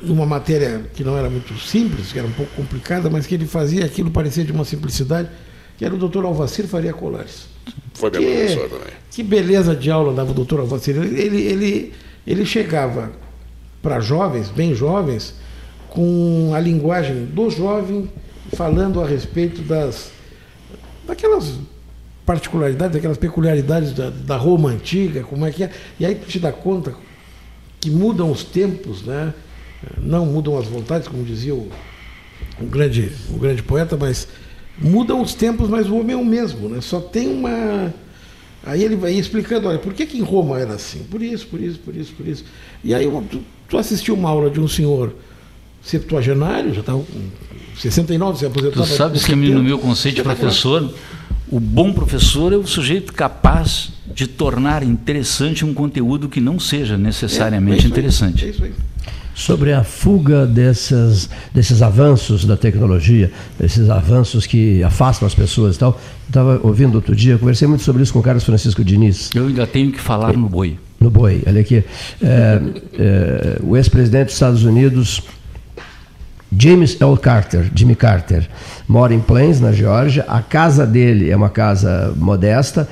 numa matéria que não era muito simples, que era um pouco complicada, mas que ele fazia aquilo parecer de uma simplicidade, que era o doutor Alvacir Faria Colares. Foi meu que, professor também. Que beleza de aula dava o doutor Alvacir. Ele, ele, ele chegava para jovens, bem jovens, com a linguagem do jovem, falando a respeito das daquelas particularidades, daquelas peculiaridades da, da Roma antiga, como é que é. E aí tu te dá conta que mudam os tempos, né? não mudam as vontades, como dizia o, o, grande, o grande poeta, mas mudam os tempos, mas o homem é o mesmo. Né? Só tem uma Aí ele vai explicando, olha, por que, que em Roma era assim? Por isso, por isso, por isso, por isso. E aí tu, tu assistiu uma aula de um senhor septuagenário, já estava com 69, se aposentou. Tu sabes que no meu conceito de professor, o bom professor é o sujeito capaz de tornar interessante um conteúdo que não seja necessariamente é, é interessante. É isso aí sobre a fuga dessas, desses avanços da tecnologia, desses avanços que afastam as pessoas e tal. Estava ouvindo outro dia, conversei muito sobre isso com o Carlos Francisco Diniz. Eu ainda tenho que falar no boi. No boi, olha aqui. É, é, o ex-presidente dos Estados Unidos, James L. Carter, Jimmy Carter, mora em Plains, na Geórgia. A casa dele é uma casa modesta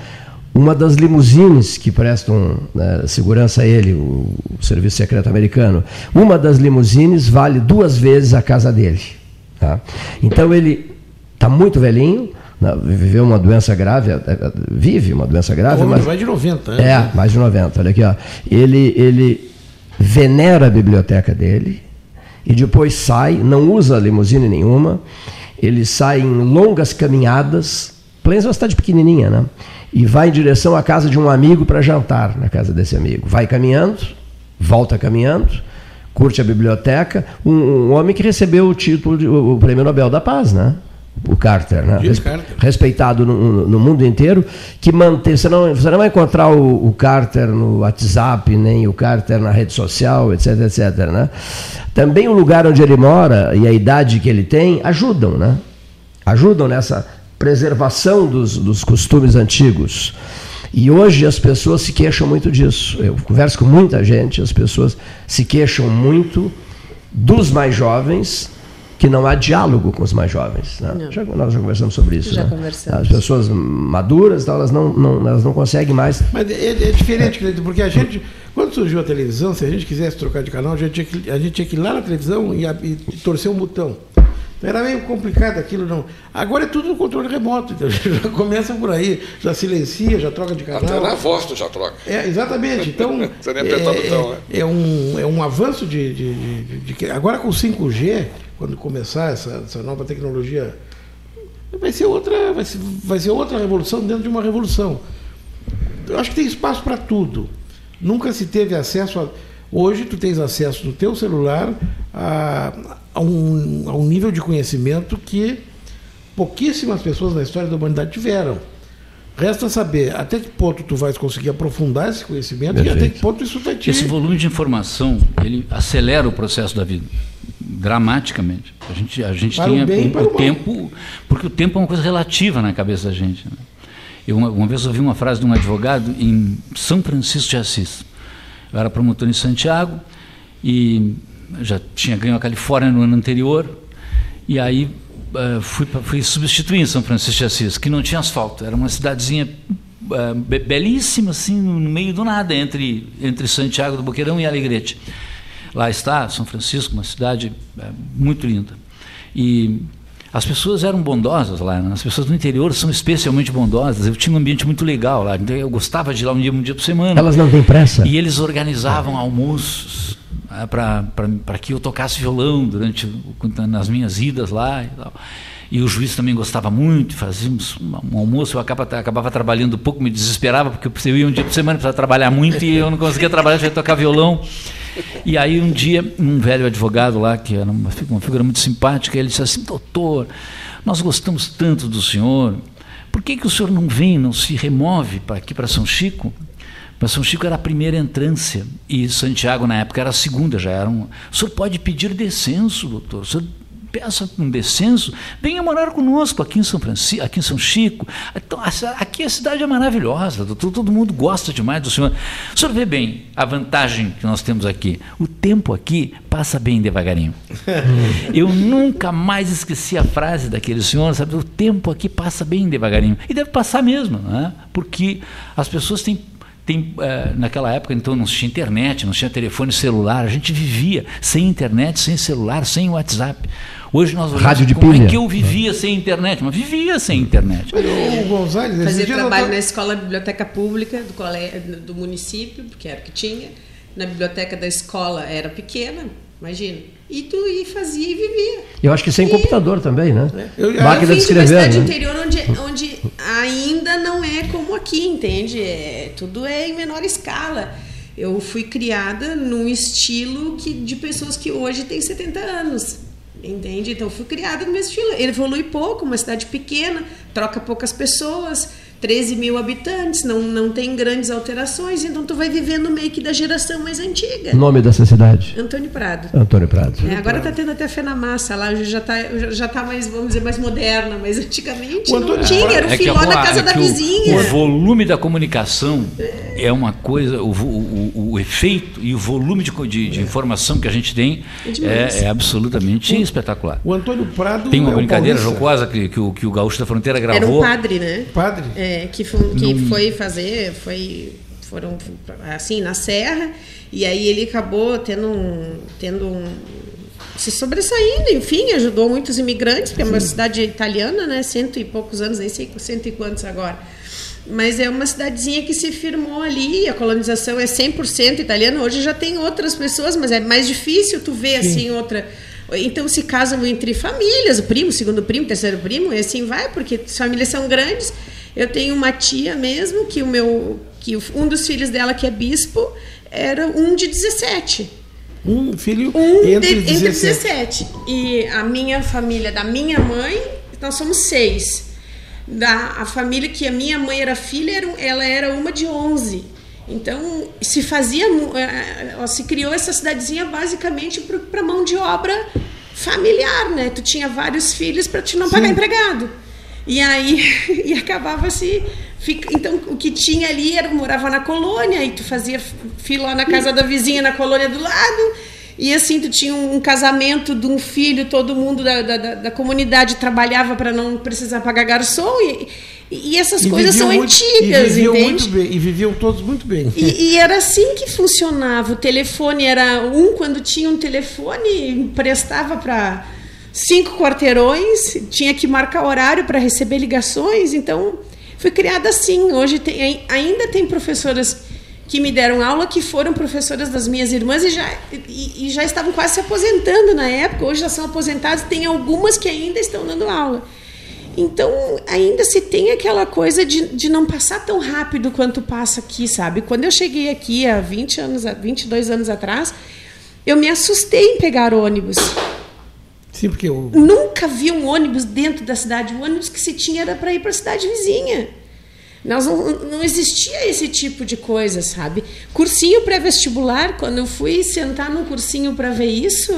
uma das limusines que prestam né, segurança a ele, o, o, Serviço Secreto Americano, uma das limusines vale duas vezes a casa dele. Tá? Então ele está muito velhinho, né, viveu uma doença grave, é, é, vive uma doença grave. mas mais de 90, né? É, mais de 90. Olha aqui, ó. Ele, ele venera a biblioteca dele e depois sai, não usa limusine nenhuma, ele sai em longas caminhadas. Plains é uma cidade pequenininha, né? e vai em direção à casa de um amigo para jantar na casa desse amigo. Vai caminhando, volta caminhando, curte a biblioteca. Um, um homem que recebeu o título, de, o, o Prêmio Nobel da Paz, né? o Carter, né? respeitado no, no, mundo inteiro, que mantém. Você não, você não vai encontrar o, o, Carter no WhatsApp, nem o Carter na rede social, etc, etc. Né? Também o lugar onde ele mora e a idade que ele tem ajudam, né? Ajudam nessa preservação dos, dos costumes antigos. E hoje as pessoas se queixam muito disso. Eu converso com muita gente, as pessoas se queixam muito dos mais jovens, que não há diálogo com os mais jovens. Né? Já, nós já conversamos sobre isso. Já né? conversamos. As pessoas maduras, elas não, não, elas não conseguem mais. Mas é, é diferente, porque a gente, quando surgiu a televisão, se a gente quisesse trocar de canal, a gente tinha que, a gente tinha que ir lá na televisão e, e torcer um botão. Era meio complicado aquilo, não. Agora é tudo no controle remoto, então *laughs* já começa por aí, já silencia, já troca de canal. Até na voz tu já troca. É, exatamente. Então, *laughs* Você nem é, botão, né? é, um, é um avanço de, de, de- de Agora com o 5G, quando começar essa, essa nova tecnologia, vai ser, outra, vai, ser, vai ser outra revolução dentro de uma revolução. Eu acho que tem espaço para tudo. Nunca se teve acesso a. Hoje tu tens acesso no teu celular a, a, um, a um nível de conhecimento que pouquíssimas pessoas na história da humanidade tiveram. Resta saber até que ponto tu vais conseguir aprofundar esse conhecimento e até Perfeito. que ponto isso vai te. Esse volume de informação, ele acelera o processo da vida dramaticamente. A gente, a gente Para tem o bem o, o tempo, porque o tempo é uma coisa relativa na cabeça da gente. né? Eu uma, uma vez ouvi uma frase de um advogado em São Francisco de Assis. Eu era promotor em Santiago e já tinha ganho a Califórnia no ano anterior e aí eh, fui, fui substituir em São Francisco de Assis, que não tinha asfalto. Era uma cidadezinha be- belíssima, assim, no meio do nada, entre, entre Santiago do Boqueirão e Alegrete. Lá está São Francisco, uma cidade eh, muito linda. E as pessoas eram bondosas lá, né? as pessoas do interior são especialmente bondosas. Eu tinha um ambiente muito legal lá, eu gostava de ir lá um dia, um dia por semana. Elas não têm pressa? E eles organizavam almoços para que eu tocasse violão durante nas minhas idas lá e tal. E o juiz também gostava muito, fazíamos um almoço, eu acabava, acabava trabalhando pouco, me desesperava, porque eu ia um dia por semana, precisava trabalhar muito e eu não conseguia trabalhar, tinha que tocar violão. E aí um dia, um velho advogado lá, que era uma, uma figura muito simpática, ele disse assim, doutor, nós gostamos tanto do senhor, por que, que o senhor não vem, não se remove para aqui para São Chico? Mas São Chico era a primeira entrância e Santiago, na época, era a segunda, já era um. O senhor pode pedir descenso, doutor. O senhor peça um descenso, venha morar conosco aqui em São Francisco, aqui em São Chico. Então, aqui a cidade é maravilhosa, doutor, todo mundo gosta demais do senhor. O senhor vê bem a vantagem que nós temos aqui. O tempo aqui passa bem devagarinho. *laughs* Eu nunca mais esqueci a frase daquele senhor, sabe? O tempo aqui passa bem devagarinho. E deve passar mesmo, né? porque as pessoas têm. Tem, eh, naquela época, então, não tinha internet, não tinha telefone celular, a gente vivia sem internet, sem celular, sem WhatsApp. Hoje nós olhamos Rádio de como pilha. é que eu vivia sem internet, mas vivia sem internet. O Gonzalez, Fazia trabalho tá- na escola biblioteca pública do, cole... do município, porque era o que tinha. Na biblioteca da escola era pequena, imagina. E tu ia, fazia e vivia. Eu acho que sem E- computador também, né? Eu- eu Máquina eu de vim de uma escrever, cidade né? interior onde, onde ainda não é como aqui, entende? É, tudo é em menor escala. Eu fui criada num estilo que, de pessoas que hoje têm 70 anos. Entende? Então eu fui criada no mesmo estilo. Ele evolui pouco, uma cidade pequena, troca poucas pessoas, 13 mil habitantes, não, não tem grandes alterações, então tu vai vivendo meio que da geração mais antiga. Nome dessa cidade? Antônio Prado. Antônio Prado. É, agora está tendo até fé na massa lá, já está já tá mais, vamos dizer, mais moderna, mas antigamente O não Antônio tinha, era o É que filó a- da casa é da que o- vizinha. O, volume da comunicação é uma coisa, o, o- o efeito e o volume de, de- de informação que a gente tem É é, é absolutamente espetacular. O Antônio Prado. Tem uma é um brincadeira jocosa que, que, o, que o Gaúcho da Fronteira Era um gravou. padre, né? Padre. É, que foi, que foi fazer, foi, foram assim na serra e aí ele acabou tendo um, tendo um, se sobressaindo, enfim, ajudou muitos imigrantes, porque é uma cidade italiana, né? Cento e poucos anos, nem sei cento e quantos agora. Mas é uma cidadezinha que se firmou ali, a colonização é 100% italiana. Hoje já tem outras pessoas, mas é mais difícil tu ver assim outra. Então se casam entre famílias, o primo, segundo primo, terceiro primo, e assim vai, porque as famílias são grandes. Eu tenho uma tia mesmo que o meu que um dos filhos dela que é bispo era um de 17. Um filho Um entre, de- entre 17. 17. E a minha família da minha mãe, nós somos seis. Da a família que a minha mãe era filha, era, ela era uma de 11. Então, se fazia, eh, eh, se criou essa cidadezinha basicamente para mão de obra familiar, né? Tu tinha vários filhos para te não pagar empregado. E aí, *laughs* e acabava se. Então, o que tinha ali era morava na colônia, e tu fazia fila na casa da vizinha na colônia do lado. E assim, tu tinha um, casamento de um filho, todo mundo da, da, da- da comunidade trabalhava para não precisar pagar garçom. E, e essas E coisas são muito- antigas, e viviam entende? muito bem, e viviam todos muito bem. E, e era assim que funcionava. O telefone era um quando tinha um telefone emprestava para cinco quarteirões, tinha que marcar horário para receber ligações, então foi criada assim. Hoje tem, ainda tem professoras que me deram aula que foram professoras das minhas irmãs e já, e, e já estavam quase se aposentando na época, hoje já são aposentadas, tem algumas que ainda estão dando aula. Então, ainda se tem aquela coisa de, de não passar tão rápido quanto passa aqui, sabe? Quando eu cheguei aqui há 20 anos, 22 anos atrás, eu me assustei em pegar ônibus. Sim, porque eu... Nunca vi um ônibus dentro da cidade. O ônibus que se tinha era para ir para a cidade vizinha. Nós não, não existia esse tipo de coisa, sabe? Cursinho pré-vestibular, quando eu fui sentar num cursinho para ver isso,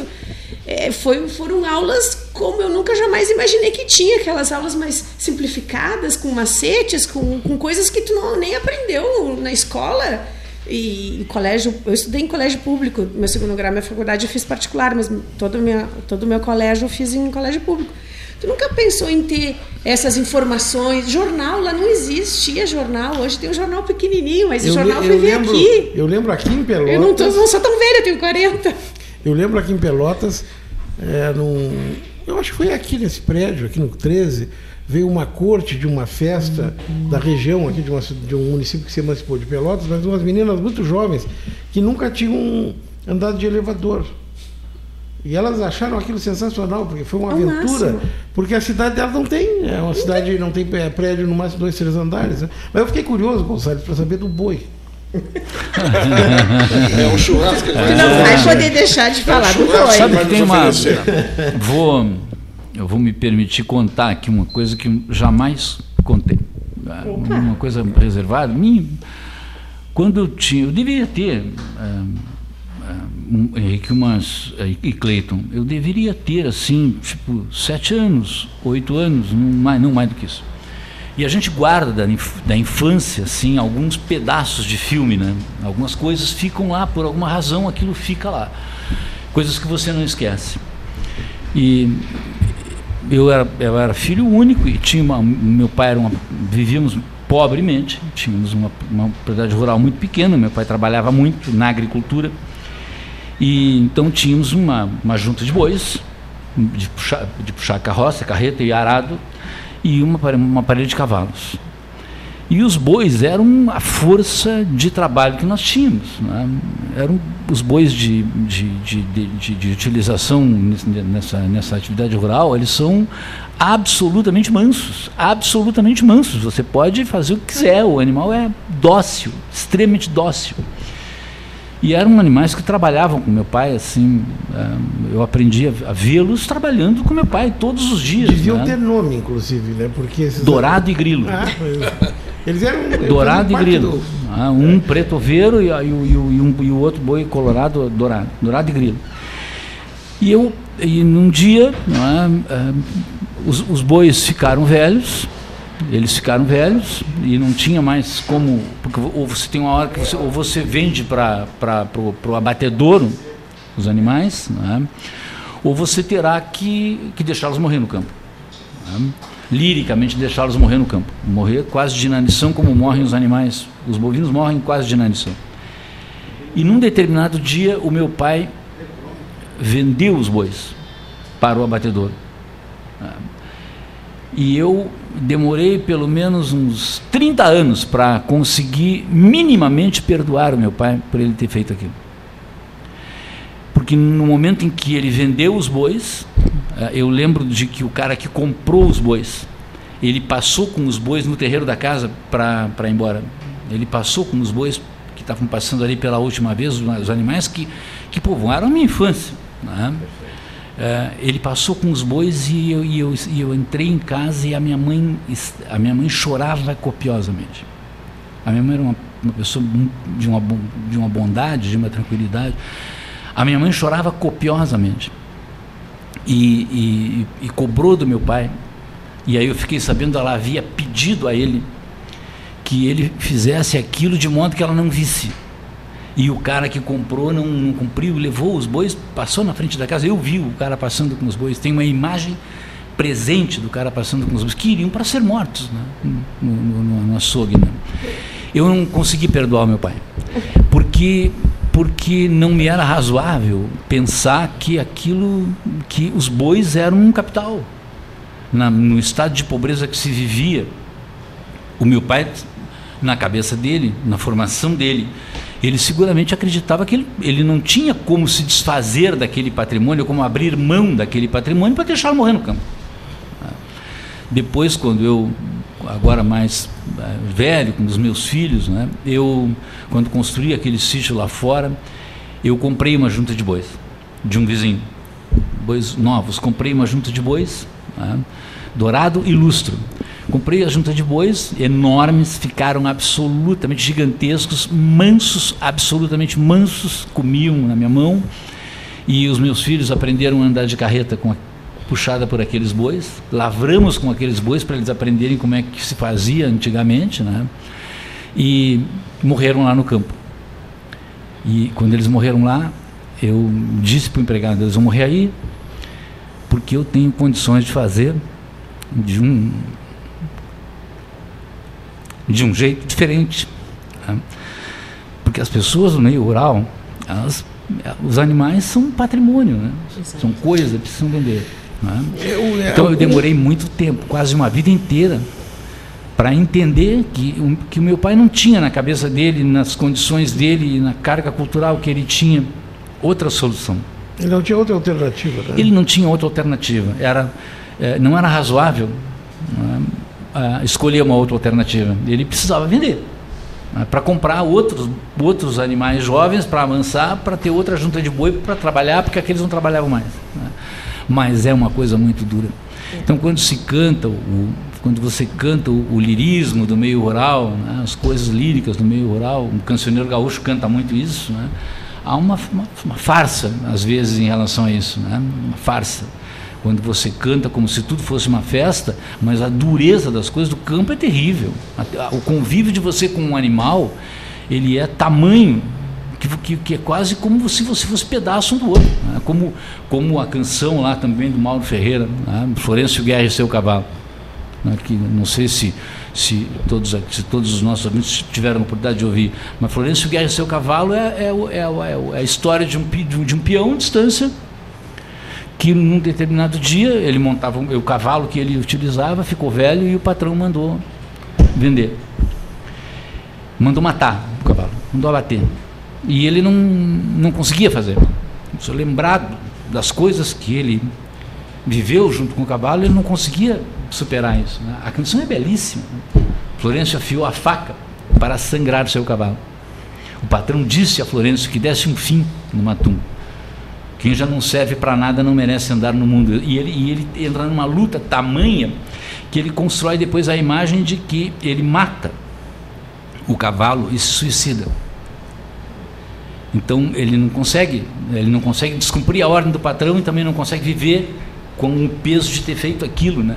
é, foi, foram aulas como eu nunca jamais imaginei que tinha, aquelas aulas mais simplificadas, com macetes, com, com coisas que tu não, nem aprendeu na escola. E, e colégio, eu estudei em colégio público, meu segundo grau, minha faculdade eu fiz particular, mas todo minha, todo o meu colégio eu fiz em colégio público. Tu nunca pensou em ter essas informações? Jornal, lá não existia jornal. Hoje tem um jornal pequenininho, mas o jornal foi vir aqui. Eu lembro aqui em Pelotas. Eu não, tô, não sou tão velha, eu tenho 40. Eu lembro aqui em Pelotas, é, num, eu acho que foi aqui nesse prédio, aqui no 13, veio uma corte de uma festa da região aqui, de, uma, de um município que se emancipou de Pelotas, mas umas meninas muito jovens que nunca tinham andado de elevador. E elas acharam aquilo sensacional, porque foi uma Ao aventura. Máximo. Porque a cidade dela não tem, é uma cidade não tem prédio no máximo dois, três andares. Né? Mas eu fiquei curioso, Gonçalves, para saber do boi. *laughs* é um churrasco. Tu não vai poder deixar de falar é um do boi. Sabe que tem uma. Vou, eu vou me permitir contar aqui uma coisa que jamais contei. Opa. Uma coisa reservada. Quando eu tinha. Eu devia ter. É, Henrique umas, e Cleiton, eu deveria ter assim, tipo, sete anos, oito anos, não mais, não mais do que isso. E a gente guarda da, da infância, assim, alguns pedaços de filme, né? Algumas coisas ficam lá, por alguma razão aquilo fica lá. Coisas que você não esquece. E eu era, eu era filho único e tinha uma, meu pai era uma, vivíamos pobremente, tínhamos uma, uma propriedade rural muito pequena, meu pai trabalhava muito na agricultura. E então tínhamos uma, uma junta de bois, de puxar, de puxar carroça, carreta e arado, e uma, uma parede de cavalos. E os bois eram a força de trabalho que nós tínhamos. Né? Eram os bois de, de, de, de, utilização nessa, nessa atividade rural, eles são absolutamente mansos, absolutamente mansos. Você pode fazer o que quiser, o animal é dócil, extremamente dócil. E eram animais que trabalhavam com meu pai, assim, eh, eu aprendi a vê-los trabalhando com meu pai todos os dias. Deviam né? ter nome, inclusive, né? Porque Dourado e Grilo. Ah, eles eram eles Dourado e Grilo. Do... Ah, um preto oveiro e, e, e, um, e, o outro boi colorado dourado. Dourado e Grilo. E eu, e num dia, é, os, os bois ficaram velhos, eles ficaram velhos e não tinha mais como. Porque ou você tem uma hora que você, ou você vende para o abatedouro os animais, né? ou você terá que, que deixá-los morrer no campo. Né? Liricamente, deixá-los morrer no campo. Morrer quase de inanição, como morrem os animais. Os bovinos morrem quase de inanição. E num determinado dia, o meu pai vendeu os bois para o abatedouro. Né? E eu demorei pelo menos uns 30 anos para conseguir minimamente perdoar o meu pai por ele ter feito aquilo. Porque no momento em que ele vendeu os bois, eu lembro de que o cara que comprou os bois, ele passou com os bois no terreiro da casa para ir embora. Ele passou com os bois que estavam passando ali pela última vez, os animais que, que povoaram a minha infância. Né? Uh, ele passou com os bois e eu, e, eu, e eu entrei em casa e a minha mãe a minha mãe chorava copiosamente. A minha mãe era uma, uma pessoa de uma, de uma bondade, de uma tranquilidade. A minha mãe chorava copiosamente e, e, e cobrou do meu pai. E aí eu fiquei sabendo ela havia pedido a ele que ele fizesse aquilo de modo que ela não visse. E o cara que comprou não, não cumpriu, levou os bois, passou na frente da casa. Eu vi o cara passando com os bois. Tem uma imagem presente do cara passando com os bois, que iriam para ser mortos né? no, no, no açougue. Né? Eu não consegui perdoar meu pai, porque porque não me era razoável pensar que aquilo, que os bois eram um capital. Na, no estado de pobreza que se vivia, o meu pai, na cabeça dele, na formação dele, ele seguramente acreditava que ele, ele não tinha como se desfazer daquele patrimônio, como abrir mão daquele patrimônio para deixá-lo morrer no campo. Depois, quando eu, agora mais eh, velho, com os meus filhos, né, eu, quando construí aquele sítio lá fora, eu comprei uma junta de bois, de um vizinho. Bois novos. Comprei uma junta de bois, né, dourado e lustro. Comprei a junta de bois, enormes, ficaram absolutamente gigantescos, mansos, absolutamente mansos, comiam na minha mão. E os meus filhos aprenderam a andar de carreta com a puxada por aqueles bois, lavramos com aqueles bois para eles aprenderem como é que se fazia antigamente, né? E morreram lá no campo. E quando eles morreram lá, eu disse para o empregado, eles vão morrer aí, porque eu tenho condições de fazer de um de um jeito diferente. Né? Porque as pessoas do meio rural, elas, os animais são patrimônio, né? são coisas que precisam vender. Né? É, então eu demorei muito tempo, quase uma vida inteira, para entender que, um, que o meu pai não tinha na cabeça dele, nas condições dele, na carga cultural que ele tinha, outra solução. Ele não tinha outra alternativa. Né? Ele não tinha outra alternativa. Era, é, não era razoável né, escolher uma outra alternativa. Ele precisava vender né, para comprar outros, outros animais jovens para avançar, para ter outra junta de boi para trabalhar, porque aqueles não trabalhavam mais. Mas é uma coisa muito dura. Então, quando se canta, o, quando você canta o, o lirismo do meio rural, né, as coisas líricas do meio rural, o cancioneiro gaúcho canta muito isso, né, há uma, uma, uma, farsa, às vezes, em relação a isso, né, uma farsa. Quando você canta como se tudo fosse uma festa, mas a dureza das coisas do campo é terrível. O convívio de você com um animal, ele é tamanho que, que, que, é quase como se você fosse pedaço um do outro. Né? Como, como a canção lá também do Mauro Ferreira, né? Florencio Guerra e seu cavalo. Né? Que não sei se, se, todos, se todos os nossos amigos tiveram a oportunidade de ouvir, mas Florencio Guerra e seu cavalo é, é, é, é, a história de um, de um peão à distância que num determinado dia ele montava o cavalo que ele utilizava, ficou velho e o patrão mandou vender. Mandou matar o cavalo, mandou abater. E ele não, não conseguia fazer. Se lembrado das coisas que ele viveu junto com o cavalo, ele não conseguia superar isso. Né? A canção é belíssima. Florencio afiou a faca para sangrar o seu cavalo. O patrão disse a Florencio que desse um fim no matum. Quem já não serve para nada não merece andar no mundo. E ele, e ele entra numa luta tamanha que ele constrói depois a imagem de que ele mata o cavalo e se suicida. Então ele não consegue, ele não consegue descumprir a ordem do patrão e também não consegue viver com o peso de ter feito aquilo, né?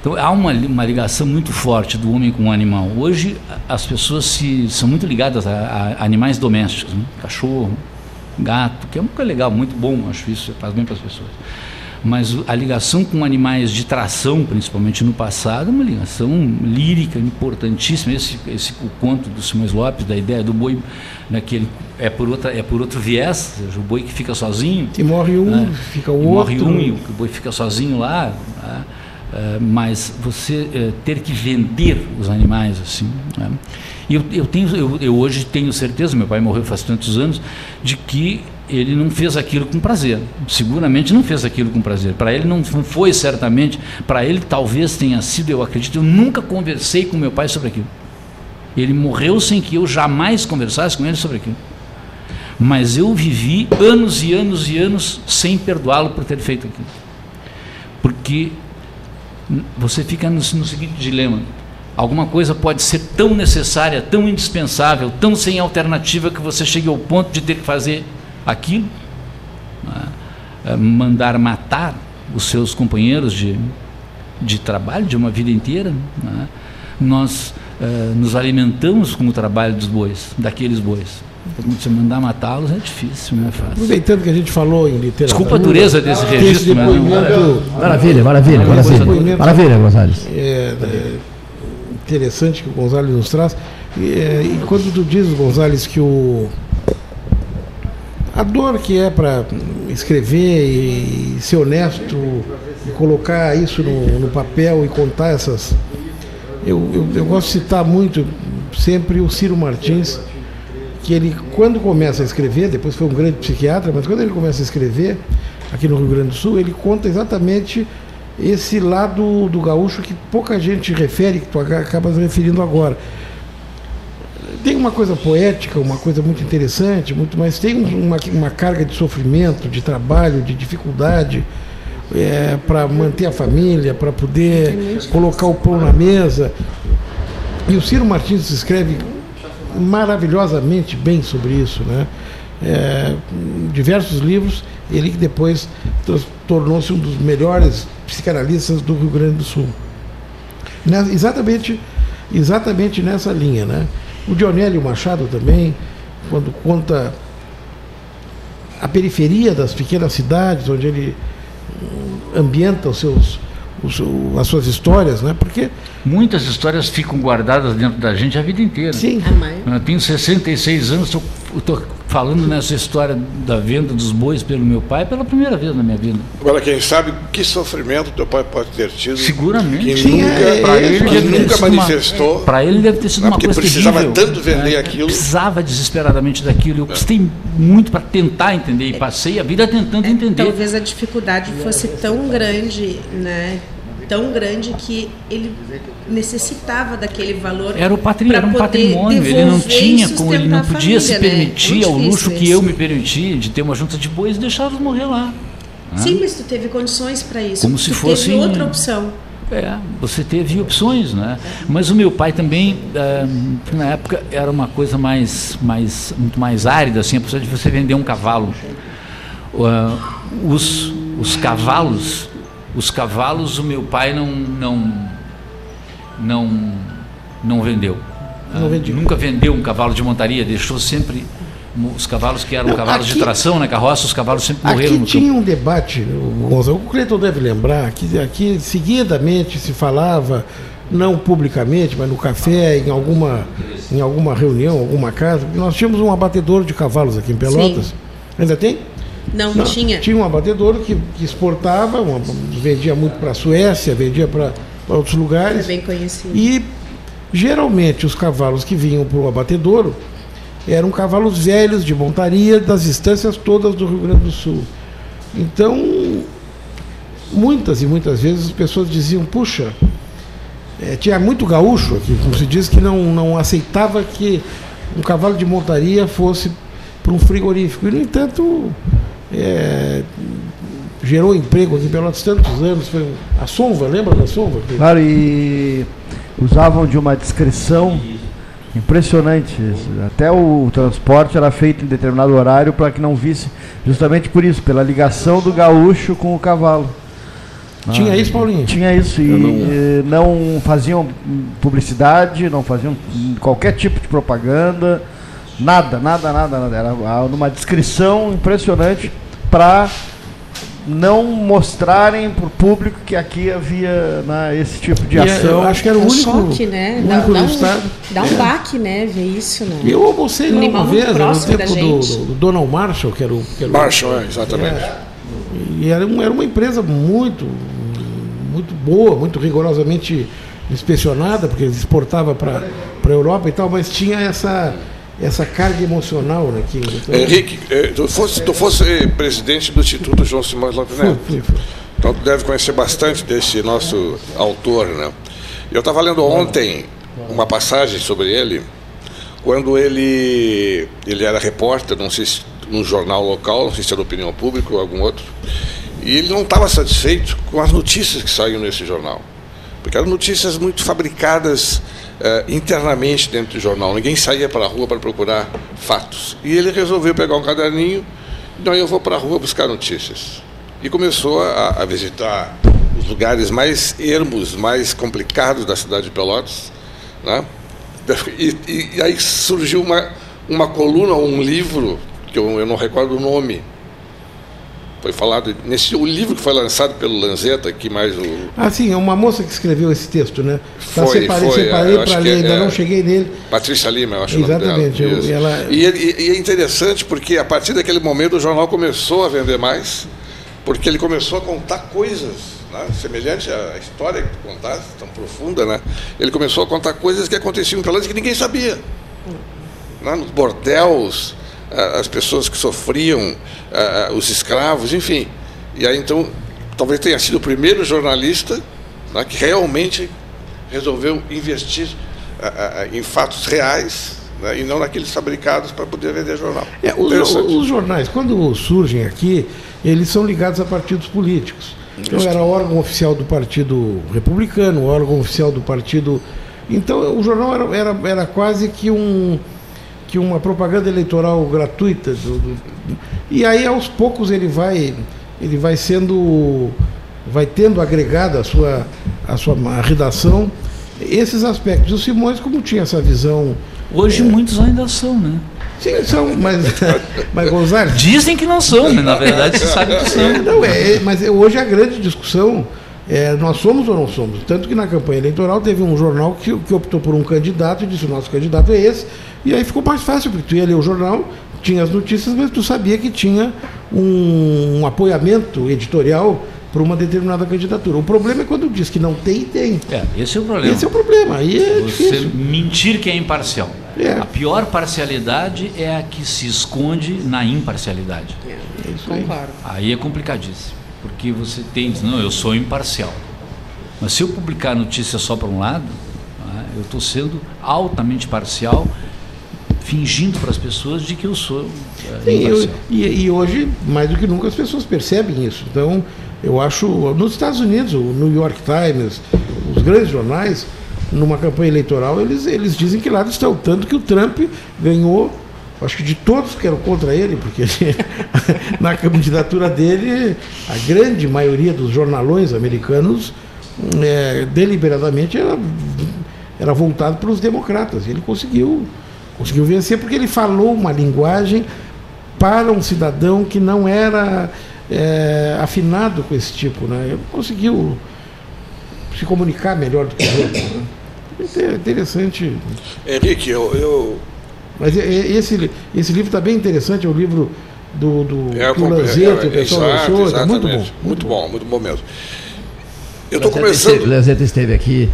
Então há uma, uma ligação muito forte do homem com o animal. Hoje as pessoas se, são muito ligadas a, a animais domésticos, né? cachorro, gato, que é coisa legal, muito bom, acho isso faz bem para as pessoas mas a ligação com animais de tração, principalmente no passado, é uma ligação lírica importantíssima. Esse, esse o conto do Simões Lopes, da ideia do boi, naquele é por outra é por outro viés, seja, o boi que fica sozinho. E morre um, né? fica o outro. Morre um e o boi fica sozinho lá. Né? Uh, mas você uh, ter que vender os animais assim. Né? E eu, eu, tenho, eu, eu hoje tenho certeza, meu pai morreu faz tantos anos, de que ele não fez aquilo com prazer. Seguramente não fez aquilo com prazer. Para ele não foi certamente, para ele talvez tenha sido, eu acredito, eu nunca conversei com meu pai sobre aquilo. Ele morreu sem que eu jamais conversasse com ele sobre aquilo. Mas eu vivi anos e anos e anos sem perdoá-lo por ter feito aquilo. Porque você fica no, no seguinte dilema: alguma coisa pode ser tão necessária, tão indispensável, tão sem alternativa que você chegue ao ponto de ter que fazer aquilo, né? É, mandar matar os seus companheiros de, de trabalho, de uma vida inteira. Né? Nós uh, nos alimentamos com o trabalho dos bois, daqueles bois. Então, você mandar matá-los é difícil, não é fácil. Aproveitando que a gente falou em literatura. Desculpa a dureza desse registro, mas. Maravilha, maravilha, maravilha. Maravilha, Gonzalez. É, é, interessante que o Gonzalez nos traz. E, é, e quando tu diz, Gonzalez, que o a dor que é para escrever e ser honesto e colocar isso no, no papel e contar essas. Eu, eu, eu, gosto de citar muito sempre o Ciro Martins, que ele, quando começa a escrever, depois foi um grande psiquiatra, mas quando ele começa a escrever, aqui no Rio Grande do Sul, ele conta exatamente esse lado do gaúcho que pouca gente refere, que tu acabas referindo agora tem uma coisa poética, uma coisa muito interessante, muito, mas tem uma, uma carga de sofrimento, de trabalho, de dificuldade é, para manter a família, para poder colocar o pão na mesa. E o Ciro Martins escreve maravilhosamente bem sobre isso, né? É, diversos livros, ele que depois tornou-se um dos melhores psicanalistas do Rio Grande do Sul. exatamente, exatamente nessa linha, né? O Dionélio Machado também, quando conta a periferia das pequenas cidades, onde ele hum, ambienta os seus, os, as suas histórias, né? Porque muitas histórias ficam guardadas dentro da gente a vida inteira. Sim. Eu tenho 66 anos, estou falando nessa história da venda dos bois pelo meu pai pela primeira vez na minha vida. Agora, quem sabe que sofrimento teu pai pode ter tido? Seguramente. Que nunca, é, para ele, que nunca manifestou. Para ele deve ter sido uma coisa precisava terrível. tanto vender né? aquilo. Precisava desesperadamente daquilo. Eu custei muito para tentar entender e passei a vida tentando é, entender. Talvez a dificuldade fosse tão grande, né? Tão grande que ele necessitava daquele valor. Era o patrimônio, era um patrimônio. Ele não tinha como, ele não podia família, se né? permitir né? ao luxo que eu me permiti de ter uma junta de bois e deixá-los morrer lá. Né? Sim, mas tu teve condições para isso. Como se fosse teve outra opção. É, você teve opções, né? Mas o meu pai também, é, na época, era uma coisa mais, mais, muito mais árida, assim, a possibilidade de você vender um cavalo. Uh, os, os cavalos os cavalos o meu pai não não não não vendeu. Não vendeu. Nunca vendeu um cavalo de montaria, deixou sempre os cavalos que eram não, cavalos aqui, de tração na né, carroça, os cavalos sempre morreram aqui tinha um debate, o Cleiton deve lembrar, que aqui seguidamente se falava, não publicamente, mas no café, em alguma, em alguma reunião, alguma casa, nós tínhamos um abatedor de cavalos aqui em Pelotas. Sim. Ainda tem? Não, não tinha. Tinha um abatedouro que, que exportava, uma, vendia muito para a Suécia, vendia para outros lugares. É bem conhecido. E geralmente os cavalos que vinham para o abatedouro eram cavalos velhos de montaria das estâncias todas do Rio Grande do Sul. Então, muitas e muitas vezes as pessoas diziam, puxa, é, tinha muito gaúcho aqui, como se diz, que não, não aceitava que um cavalo de montaria fosse para um frigorífico. E, no entanto, é, gerou emprego aqui pelos tantos anos. Foi a Sonva, lembra da Sonva? Claro, e usavam de uma descrição impressionante. Até o transporte era feito em determinado horário para que não visse, justamente por isso, pela ligação do gaúcho com o cavalo. Tinha ah, isso, Paulinho? Tinha isso. E não... não faziam publicidade, não faziam qualquer tipo de propaganda. Nada, nada, nada, nada. Era uma descrição impressionante para não mostrarem para o público que aqui havia né, esse tipo de é, ação. acho que era o é único, choque, né? único dá, dá um, estado. Dá um é. baque, né? Ver isso, né? Eu almocei um uma vez, no tempo do, do, Donald Marshall, que era o... Que era Marshall, é, exatamente. É, e era, um, era uma empresa muito, muito boa, muito rigorosamente inspecionada, porque eles exportava para a Europa e tal, mas tinha essa essa carga emocional né, que então... Henrique, eh, tu fosse, tu fosse presidente do Instituto João Simões Lopes Neto. Então tu deve conhecer bastante desse nosso autor, né? Eu estava lendo ontem uma passagem sobre ele, quando ele ele era repórter, não sei se num jornal local, não sei se era opinião pública ou algum outro, e ele não estava satisfeito com as notícias que saíam nesse jornal, porque eram notícias muito fabricadas uh, internamente dentro do jornal. Ninguém saía para a rua para procurar fatos. E ele resolveu pegar um caderninho, então eu vou para a rua buscar notícias. E começou a, a visitar os lugares mais ermos, mais complicados da cidade de Pelotas. Né? E, e, e aí surgiu uma, uma coluna, um livro, que eu, eu não recordo o nome, Foi falado nesse o livro que foi lançado pelo Lanzetta, que mais o. Ah, sim, é uma moça que escreveu esse texto, né? Tá, Foi, separei, foi, separei eu para ler, é- ainda é. não cheguei nele. Patrícia Lima, eu acho Exatamente, o nome eu- dela. Isso. ela- E, e- e é interessante porque a partir daquele momento o jornal começou a vender mais, porque ele começou a contar coisas, né? semelhante à história que tu contaste, tão profunda, né? Ele começou a contar coisas que aconteciam em Pelotas que ninguém sabia. Né? Nos bordéus, ah, as pessoas que sofriam, os escravos, enfim. E aí então, talvez tenha sido o primeiro jornalista né, que realmente resolveu investir em fatos reais né, e não naqueles fabricados para poder vender jornal. É, os, os jornais, quando surgem aqui, eles são ligados a partidos políticos. Então era órgão oficial do Partido Republicano, órgão oficial do Partido. Então o jornal era, era, era quase que um que uma propaganda eleitoral gratuita. do- do- e aí aos poucos ele vai ele vai sendo vai tendo agregado a sua a sua redação esses aspectos. O Simões como tinha essa visão Hoje muitos ainda são, né? Sim, são, mas, *laughs* mas Gonzalo, Dizem que não são, mas na verdade você sabe que são. não, é, é, mas é- hoje a grande discussão é nós somos ou não somos. Tanto que na campanha eleitoral teve um jornal que, que optou por um candidato e disse o nosso candidato é esse. E aí ficou mais fácil, porque tu ia ler o jornal, tinha as notícias, mas tu sabia que tinha um, um apoiamento editorial para uma determinada candidatura. O problema é quando diz que não tem, tem. É, esse é o problema. Esse é o problema. Aí é Você difícil. mentir que é imparcial. É. A pior parcialidade é a que se esconde na imparcialidade. É isso aí. Concordo. Aí é complicadíssimo, porque você tem, diz, não, eu sou imparcial. Mas se eu publicar notícia só para um lado, né, eu estou sendo altamente parcial, fingindo para as pessoas de que eu sou é, Sim, eu- imparcial. e, e hoje, mais do que nunca, as pessoas percebem isso. Então, eu acho, nos Estados Unidos, o New York Times, os grandes jornais, numa campanha eleitoral, eles, eles dizem que lá estão. Tanto que o Trump ganhou, acho que de todos que eram contra ele, porque ele- *laughs* na candidatura dele, a grande maioria dos jornalões americanos, é, deliberadamente, era, era voltado para os democratas. E ele conseguiu, conseguiu vencer porque ele falou uma linguagem para um cidadão que não era é, afinado com esse tipo, né? Ele conseguiu se comunicar melhor do que os outros. Né? É interessante. Henrique, eu, eu Mas é- é- esse, esse livro está bem interessante, é o livro do, do É, que o Lanzetta, é, o pessoal exato, lançou, tá muito bom. Muito bom, muito bom mesmo. Eu estou Lanzetta esteve, começando. Lanzetta esteve aqui,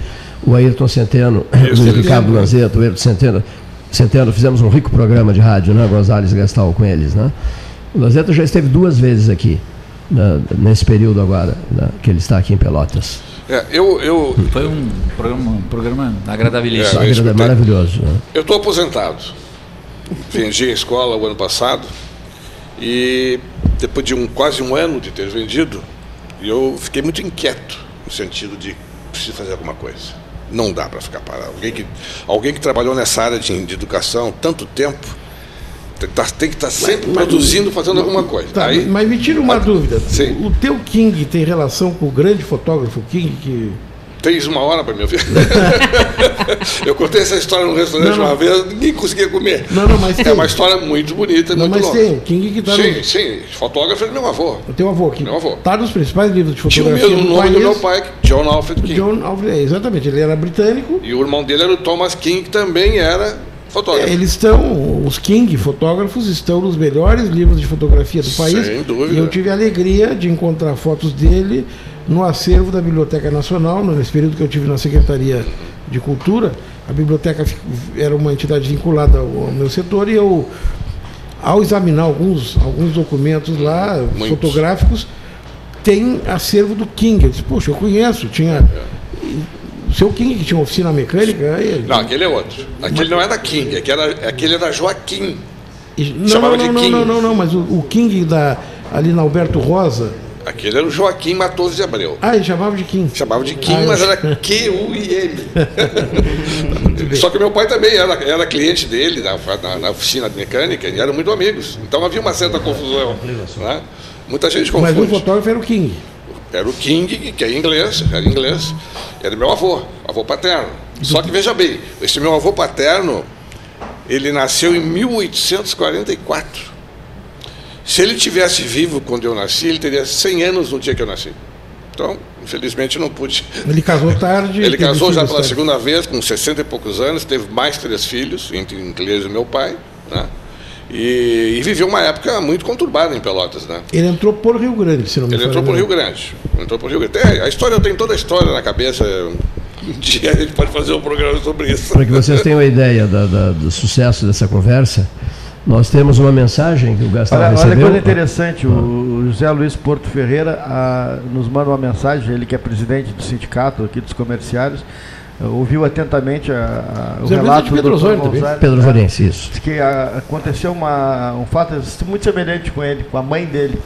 o Ayrton Centeno, Isso, o Ricardo. Lanzetta, o Ayrton Centeno. Centeno, fizemos um rico programa de rádio, né, Gonzales Gastal, com eles, né? O Lanzetta já esteve duas vezes aqui, né, nesse período agora, né, que ele está aqui em Pelotas. É, eu eu Foi um programa, um programa agradabilíssimo. É, eu escutei. maravilhoso. Né? eu estou aposentado. Vendi a escola o ano passado e depois de um quase um ano de ter vendido, eu fiquei muito inquieto no sentido de preciso fazer alguma coisa. Não dá para ficar parado. Alguém que alguém que trabalhou nessa área de, de educação tanto tempo tem, tá- tem que estar sempre produzindo, fazendo alguma coisa. Tá, Aí, mas me tira uma dúvida. Sim. O teu King tem relação com o grande fotógrafo King que Tens uma hora para me ouvir? *laughs* eu contei essa história num restaurante Não, uma vez, ninguém conseguia comer. Não, não, mas É tem. uma história muito bonita Não, muito mas longa. tem, o King que está Sim, no, sim, fotógrafo é meu avô. o teu avô que Meu avô. está nos principais livros de Tinha o fotografia mesmo nome país. do meu pai, John Alfred King. John Alfred, é, exatamente, ele era britânico. E o irmão dele era o Thomas King, que também era fotógrafo. É, Eles estão, os King fotógrafos estão nos melhores livros de fotografia do país. Sem dúvida. E eu tive a alegria de encontrar fotos dele no acervo da Biblioteca Nacional, nesse período que eu tive na Secretaria de Cultura. A biblioteca era uma entidade vinculada ao, meu setor e eu, ao examinar alguns, alguns documentos lá, Muitos. fotográficos, tem acervo do King. Eu disse, poxa, eu conheço, tinha. O seu King que tinha oficina mecânica. aí- Não, aquele é outro. Aquele não é da King, aquele era, aquele era Joaquim. E- Não, Chamava não, de não, King. não, não, não, mas o, o King da, ali na Alberto Rosa. Aquele era o Joaquim Matoso de Abreu. Ah, ele chamava de King. Chamava de Kim, Ah, mas era *laughs* Q-U-I-M. Só que meu pai também era, era cliente dele na, na, na oficina de mecânica e eram muito amigos. Então havia uma certa confusão. Né? Muita gente Mas o confunde. fotógrafo era o King. Era o King, que é inglês, era inglês. Era meu avô, avô paterno. Só que veja bem, esse meu avô paterno, ele nasceu em 1844. Se ele tivesse vivo quando eu nasci, ele teria 100 anos no dia que eu nasci. Então, infelizmente, não pude. Ele casou tarde. Ele casou já pela tarde. segunda vez, com 60 e poucos anos, teve mais três filhos, entre eles o meu pai, né? E, e, viveu uma época muito conturbada em Pelotas, né? Ele entrou por Rio Grande, se não me Ele entrou por Rio Grande. Entrou por Rio Grande. A história, eu tenho toda a história na cabeça. Um dia a gente pode fazer um programa sobre isso. Para que vocês tenham uma ideia da, da, do sucesso dessa conversa, nós temos uma mensagem que o Gastão olha, recebeu. Olha coisa interessante, o José Luiz Porto Ferreira a, nos manda uma mensagem, ele que é presidente do sindicato aqui dos comerciários, ouviu atentamente a, a, o relato Pedro do Pedro Osórense, isso. Que a, aconteceu uma, um fato muito semelhante com ele, com a mãe dele.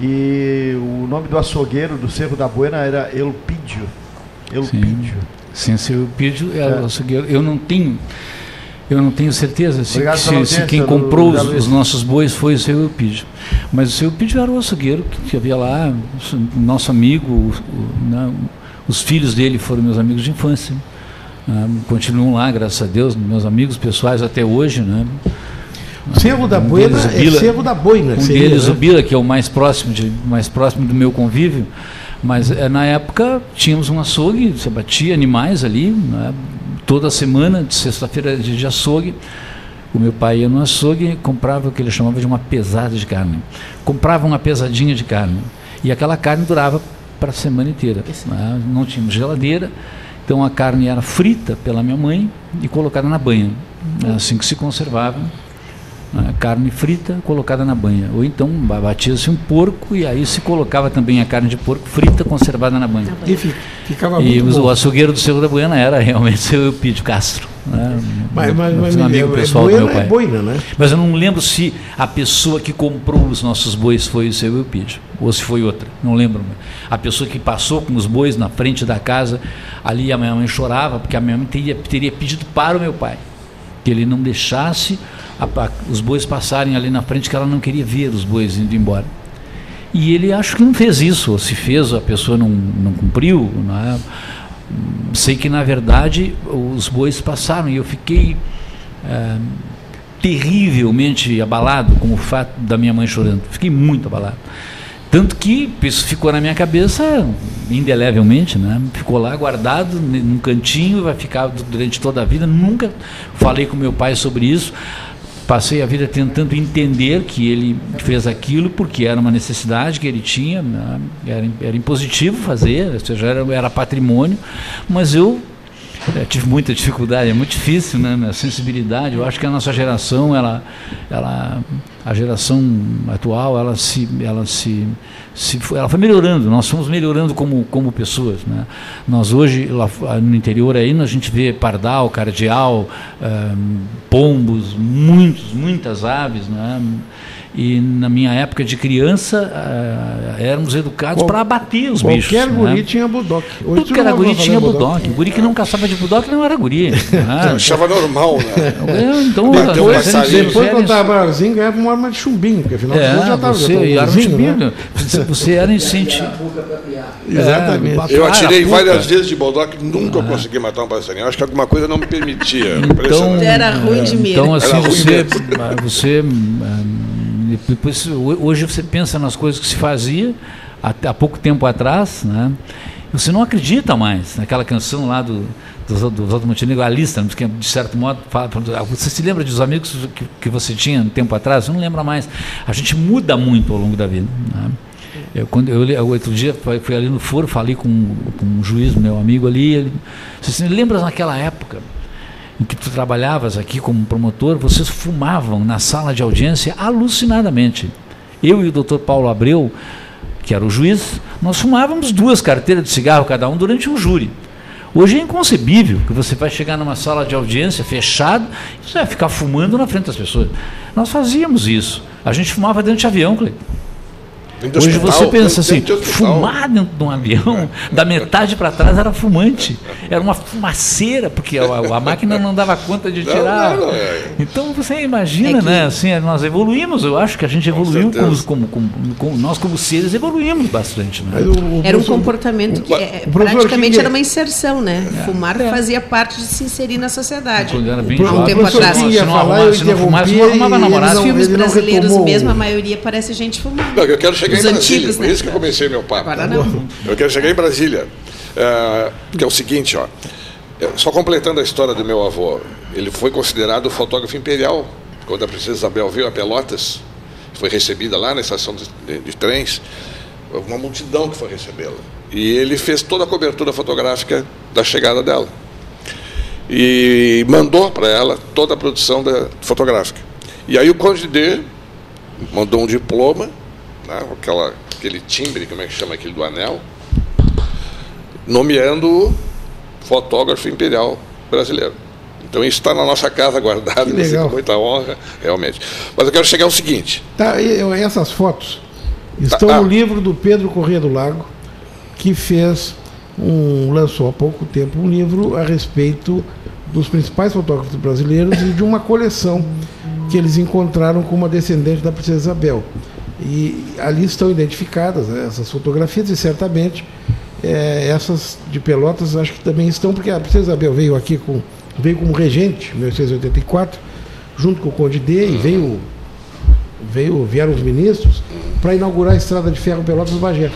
E o nome do açougueiro do Cerro da Buena era Elpídio. Elpídio. Sim, seu Elpídio era é. o açougueiro. Eu não tenho... Eu não tenho certeza se, se, se quem comprou os, os, nossos bois foi o seu Elpídio. Mas o seu Elpídio era o açougueiro que havia lá, nosso amigo, o, o, né, os filhos dele foram meus amigos de infância. Né, continuam lá, graças a Deus, meus amigos pessoais até hoje. Né? Cerro da um Boina é Bila, Cerro da Boina. Um seria, deles, né? o Bila, que é o mais próximo, de, mais próximo do meu convívio. Mas é, na época tínhamos um açougue, você batia animais ali, né? Toda semana, de sexta-feira de açougue. O meu pai ia no açougue e comprava o que ele chamava de uma pesada de carne. Comprava uma pesadinha de carne. E aquela carne durava para a semana inteira. Né? Não tínhamos geladeira, então a carne era frita pela minha mãe e colocada na banha. Assim que se conservava carne frita colocada na banha. Ou então batia-se um porco e aí se colocava também a carne de porco frita conservada na banha. E ficava e o, bom. açougueiro do Cerro da Buena era realmente *laughs* o seu Eupídio Castro. Né? Mas, mas, mas um amigo é, pessoal boina, do meu pai. É boina, né? Mas eu não lembro se a pessoa que comprou os nossos bois foi o seu Eupídio, ou se foi outra, não lembro. A pessoa que passou com os bois na frente da casa, ali a minha mãe chorava, porque a minha mãe teria, teria pedido para o meu pai que ele não deixasse a, a, os bois passarem ali na frente, que ela não queria ver os bois indo embora. E ele acho que não fez isso, ou se fez, a pessoa não, não cumpriu. Não é? Sei que, na verdade, os bois passaram e eu fiquei é, terrivelmente abalado com o fato da minha mãe chorando. Fiquei muito abalado. Tanto que isso ficou na minha cabeça indelevelmente, né? ficou lá guardado num cantinho, vai ficar durante toda a vida. Nunca falei com meu pai sobre isso. Passei a vida tentando entender que ele fez aquilo porque era uma necessidade que ele tinha, né? era, era impositivo fazer, ou seja, era, era patrimônio, mas eu é, tive muita dificuldade, é muito difícil, né? A sensibilidade. Eu acho que a nossa geração, ela, ela, a geração atual, ela se, ela se, se ela foi melhorando. Nós fomos melhorando como, como pessoas, né? Nós hoje lá no interior aí a gente vê pardal, cardeal, um, pombos, muitos, muitas aves, né? E na minha época de criança, uh, éramos educados para abater os qualquer bichos. Qualquer guri né? tinha budoque. Hoje Tudo que era guri tinha budoque. O guri que não caçava de budoque não era guri. Né? *laughs* achava normal, né? É, então, depois, depois quando estava maiorzinho, ganhava uma arma de chumbinho, porque afinal é, já estava. Você, arma de chumbinho, né? você era incentivado. *laughs* Exatamente. eu atirei várias vezes de budoque, nunca ah. consegui matar um passarinho. Acho que alguma coisa não me permitia. Então, era ruim de medo. Então, assim, você, você depois, hoje você pensa nas coisas que se fazia há, pouco tempo atrás, né? você não acredita mais naquela canção lá do, do, do Montenegro, a lista, que de certo modo, fala, você se lembra dos amigos que, que você tinha um tempo atrás? Você não lembra mais. A gente muda muito ao longo da vida. Né? Eu, quando eu, outro dia fui ali no foro, falei com, com um juiz, meu amigo ali, ele disse assim, lembra naquela época? Em que tu trabalhavas aqui como promotor, vocês fumavam na sala de audiência alucinadamente. Eu e o doutor Paulo Abreu, que era o juiz, nós fumávamos duas carteiras de cigarro cada um durante um júri. Hoje é inconcebível que você vai chegar numa sala de audiência fechada e você vai ficar fumando na frente das pessoas. Nós fazíamos isso. A gente fumava dentro de avião, Cleiton. De Hoje hospital, você pensa assim, de hospital. fumar dentro de um avião, da metade para trás era fumante. Era uma fumaceira, porque a, a máquina não dava conta de tirar. não, não, é. Então você imagina, É que- né? Assim, nós evoluímos, eu acho que a gente evoluiu como, como, como- como- nós como seres evoluímos bastante. Né? Mas o- o Era um comportamento que é, praticamente King- era uma inserção, né? Fumar É. fazia parte de se inserir na sociedade. Quando era bem Há um jovem, tempo atrás. Se não eu se não fumasse, não arrumava namorado. não- Os filmes brasileiros mesmo, a maioria parece gente fumando. Não, eu quero chegar Os em Brasília, antigos, por né? isso que eu comecei meu papo. Agora não. Eu quero chegar em Brasília, é, que é o seguinte, ó, é, só completando a história do meu avô, ele foi considerado fotógrafo imperial quando a princesa Isabel veio a Pelotas, foi recebida lá na estação de, de- de trens, uma multidão que foi recebê-la. E ele fez toda a cobertura fotográfica da chegada dela. E mandou para ela toda a produção da, fotográfica. E aí o Conde D mandou um diploma, né, aquela, aquele timbre, como é que chama aquele do anel, nomeando-o fotógrafo imperial brasileiro. Então isso está na nossa casa guardado, com muita honra, realmente. Mas eu quero chegar ao seguinte, Tá, essas fotos estão Tá, ah. no livro do Pedro Corrêa do Lago, que fez um lançou há pouco tempo um livro a respeito dos principais fotógrafos brasileiros e de uma coleção que eles encontraram com uma descendente da princesa Isabel. E ali estão identificadas né, essas fotografias e certamente eh, essas de Pelotas acho que também estão, porque a princesa Isabel veio aqui com veio como regente em 1884, junto com o Conde D e veio veio, vieram os ministros para inaugurar a estrada de ferro Pelotas-Bagé.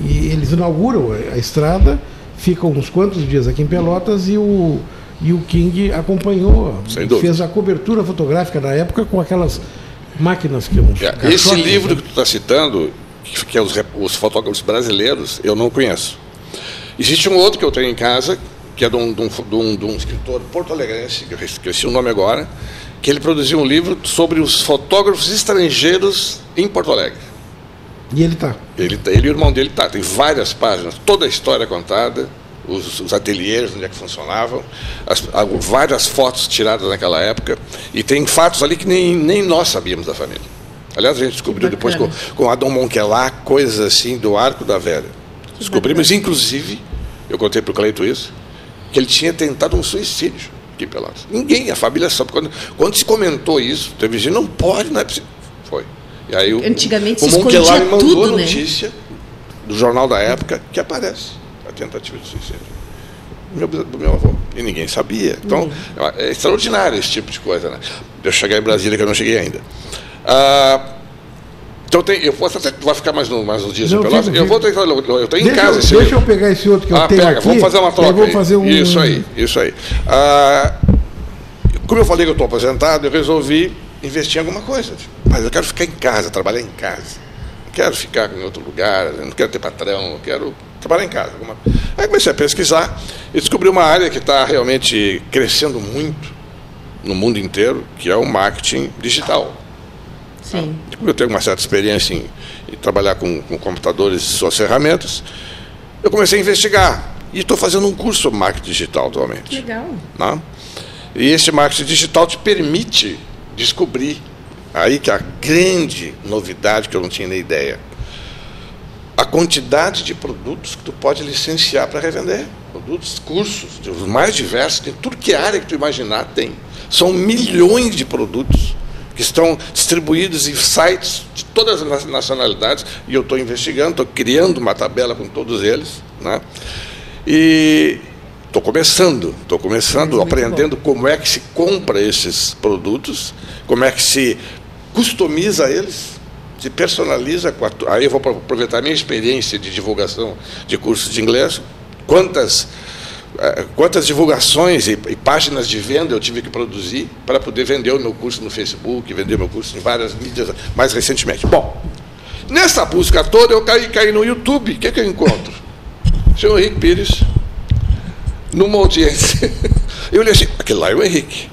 E eles inauguram a estrada, ficam uns quantos dias aqui em Pelotas e o, e o King acompanhou, fez a cobertura fotográfica na época com aquelas máquinas que é, esse livro que tu está citando, que é os, os fotógrafos brasileiros, eu não conheço. Existe um outro que eu tenho em casa, que é de um, de um, de um- de um escritor porto-alegrense, que eu esqueci o nome agora, que ele produziu um livro sobre os fotógrafos estrangeiros em Porto Alegre. E ele tá. Ele, ele e o irmão dele tá, tem várias páginas, toda a história contada, os, os ateliês, onde é que funcionavam, as, várias fotos tiradas naquela época, e tem fatos ali que nem, nem nós sabíamos da família. Aliás, a gente descobriu depois com, com Adão Monquelá, coisas assim do Arco da Velha. Descobrimos, inclusive, eu contei para o Cleito isso, que ele tinha tentado um suicídio aqui em Pelotas. Ninguém, a família sabe. Quando, quando se comentou isso, teve gente, não pode, não é possível. Foi. E aí o, Antigamente o escondia me mandou tudo, a né? notícia do jornal da época que aparece tentativa de suicídio meu, do meu avô. E ninguém sabia. Então, é extraordinário esse tipo de coisa. Né? Eu chegar em Brasília, que eu não cheguei ainda. Ah, então, tem, eu posso até. Vai ficar mais, no, mais uns dias Não, em Pelotas? Eu vou ter, eu tenho em casa eu, esse deixa livro. eu pegar esse outro que eu Ah, tenho pega, aqui. vamos fazer uma troca fazer um... Isso aí, isso aí. Ah, como eu falei que eu estou aposentado, eu resolvi investir em alguma coisa. Mas eu quero ficar em casa, trabalhar em casa. Não quero ficar em outro lugar, não quero ter patrão, eu quero trabalhar em casa. Alguma... Aí comecei a pesquisar e descobri uma área que está realmente crescendo muito no mundo inteiro, que é o marketing digital. Sim. Como eu tenho uma certa experiência em, em trabalhar com, com computadores e suas ferramentas, eu comecei a investigar. E estou fazendo um curso sobre marketing digital atualmente. Legal. né? E esse marketing digital te permite descobrir, aí que é a grande novidade que eu não tinha nem ideia, a quantidade de produtos que tu pode licenciar para revender. Produtos, cursos, os mais diversos, tem tudo que área que tu imaginar tem. São milhões de produtos que estão distribuídos em sites de todas as nacionalidades, e eu estou investigando, estou criando uma tabela com todos eles. Né? E estou começando, estou começando, Muito aprendendo como é que se compra esses produtos, como é que se customiza eles, se personaliza. Com a, tu- aí eu vou apro- aproveitar a minha experiência de divulgação de cursos de inglês, quantas eh, quantas divulgações e, e páginas de venda eu tive que produzir para poder vender o meu curso no Facebook, vender meu curso em várias mídias mais recentemente. Bom, nessa busca toda eu caí, caí no YouTube. O que, é que eu encontro? Senhor Henrique Pires, numa audiência. *laughs* Eu olhei assim, aquele lá é o Henrique,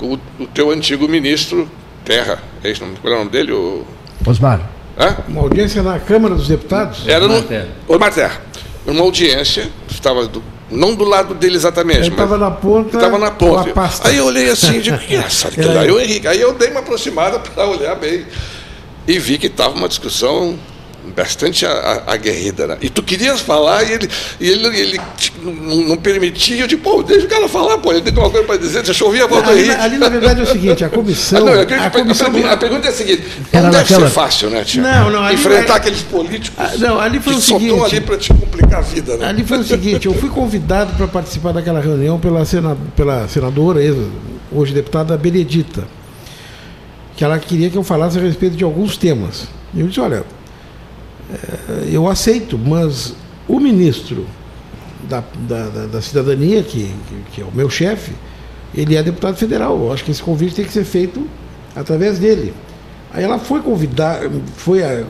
o, o teu antigo ministro Terra. É isso, qual é o nome dele? O, Osmar, hã? Uma audiência na Câmara dos Deputados? Era no. Osmar Terra. Uma audiência, estava do- não do lado dele exatamente, Ele estava na ponta. Estava na ponta. pasta. Aí eu olhei assim e digo, que engraçado, que Era lá é ele. o Henrique. Aí eu dei uma aproximada para olhar bem. e vi que estava uma discussão bastante aguerrida. Né? E tu querias falar e ele, e ele, ele não, permitia. Eu disse, pô, deixa o cara falar, pô, ele tem uma coisa para dizer, deixa eu ouvir a voz do ali, ali, na verdade, é o seguinte: a *laughs* comissão. Ah, não, a, comissão a, pergunta é a seguinte: não deve naquela... ser fácil, né, Tiago? Não, não, Enfrentar aqueles políticos ah, não, ali foi que o seguinte, ali para te complicar a vida. Né? Ali foi o seguinte: eu fui convidado para participar daquela reunião pela, sena, pela senadora, hoje deputada Benedita, que ela queria que eu falasse a respeito de alguns temas. E eu disse: olha eu aceito, mas o ministro da, da, da cidadania, que, que, é o meu chefe, ele é deputado federal. Eu acho que esse convite tem que ser feito através dele. Aí ela foi convidar, foi a,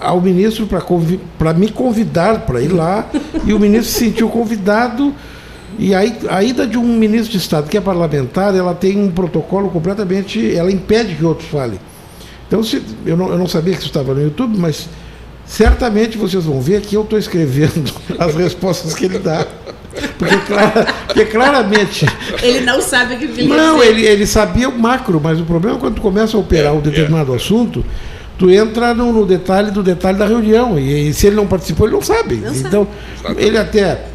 ao ministro para me convidar para ir lá, *laughs* e o ministro se sentiu convidado. E aí, a ida de um ministro de Estado que é parlamentar, ela tem um protocolo completamente. Ela impede que outros falem. Então, se, eu, não, eu não sabia que isso estava no YouTube, mas certamente vocês vão ver que eu estou escrevendo *laughs* as respostas que ele dá. Porque, clara, porque claramente. *laughs* Ele não sabe o que ele Não, ele, ele sabia o macro, mas o problema é quando tu começa a operar um determinado assunto, tu entra no, no detalhe do detalhe da reunião. E, e, se ele não participou, ele não sabe. Não então, sabe. ele até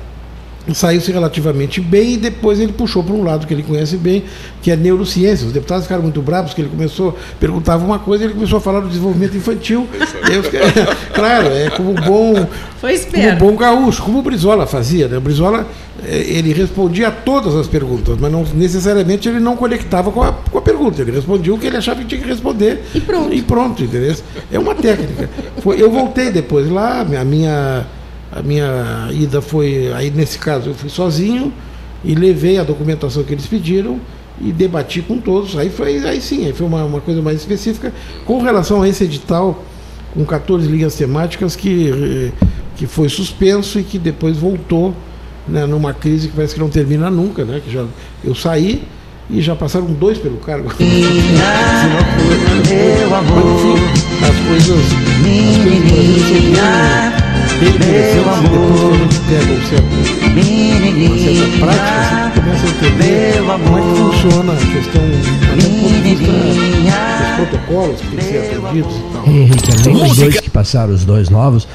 saiu-se relativamente bem e depois ele puxou para um lado que ele conhece bem, que é neurociência. Os deputados ficaram muito bravos que ele começou, perguntava uma coisa e ele começou a falar do desenvolvimento infantil. Eu, *laughs* claro, é como bom, como bom gaúcho, como o Brizola fazia. Né? O Brizola é, ele respondia a todas as perguntas, mas não necessariamente ele não conectava com a, com a pergunta. Ele respondia o que ele achava que tinha que responder. E pronto. E pronto, entendeu? É uma técnica. Foi, eu voltei depois lá, a minha a minha ida foi, aí nesse caso eu fui sozinho e levei a documentação que eles pediram e debati com todos. Aí foi, aí sim, aí foi uma, uma coisa mais específica com relação a esse edital com 14 linhas temáticas que, que foi suspenso e que depois voltou né, numa crise que parece que não termina nunca, né? Que já, eu saí e já passaram dois pelo cargo. Meu *laughs* amor, as coisas, as coisas meu amor, depois que a gente pega certo, uma certa prática, você começa a entender como é que funciona a questão, até dos protocolos que têm que ser atendidos e tal. Henrique, além dos dois que passaram, os dois novos,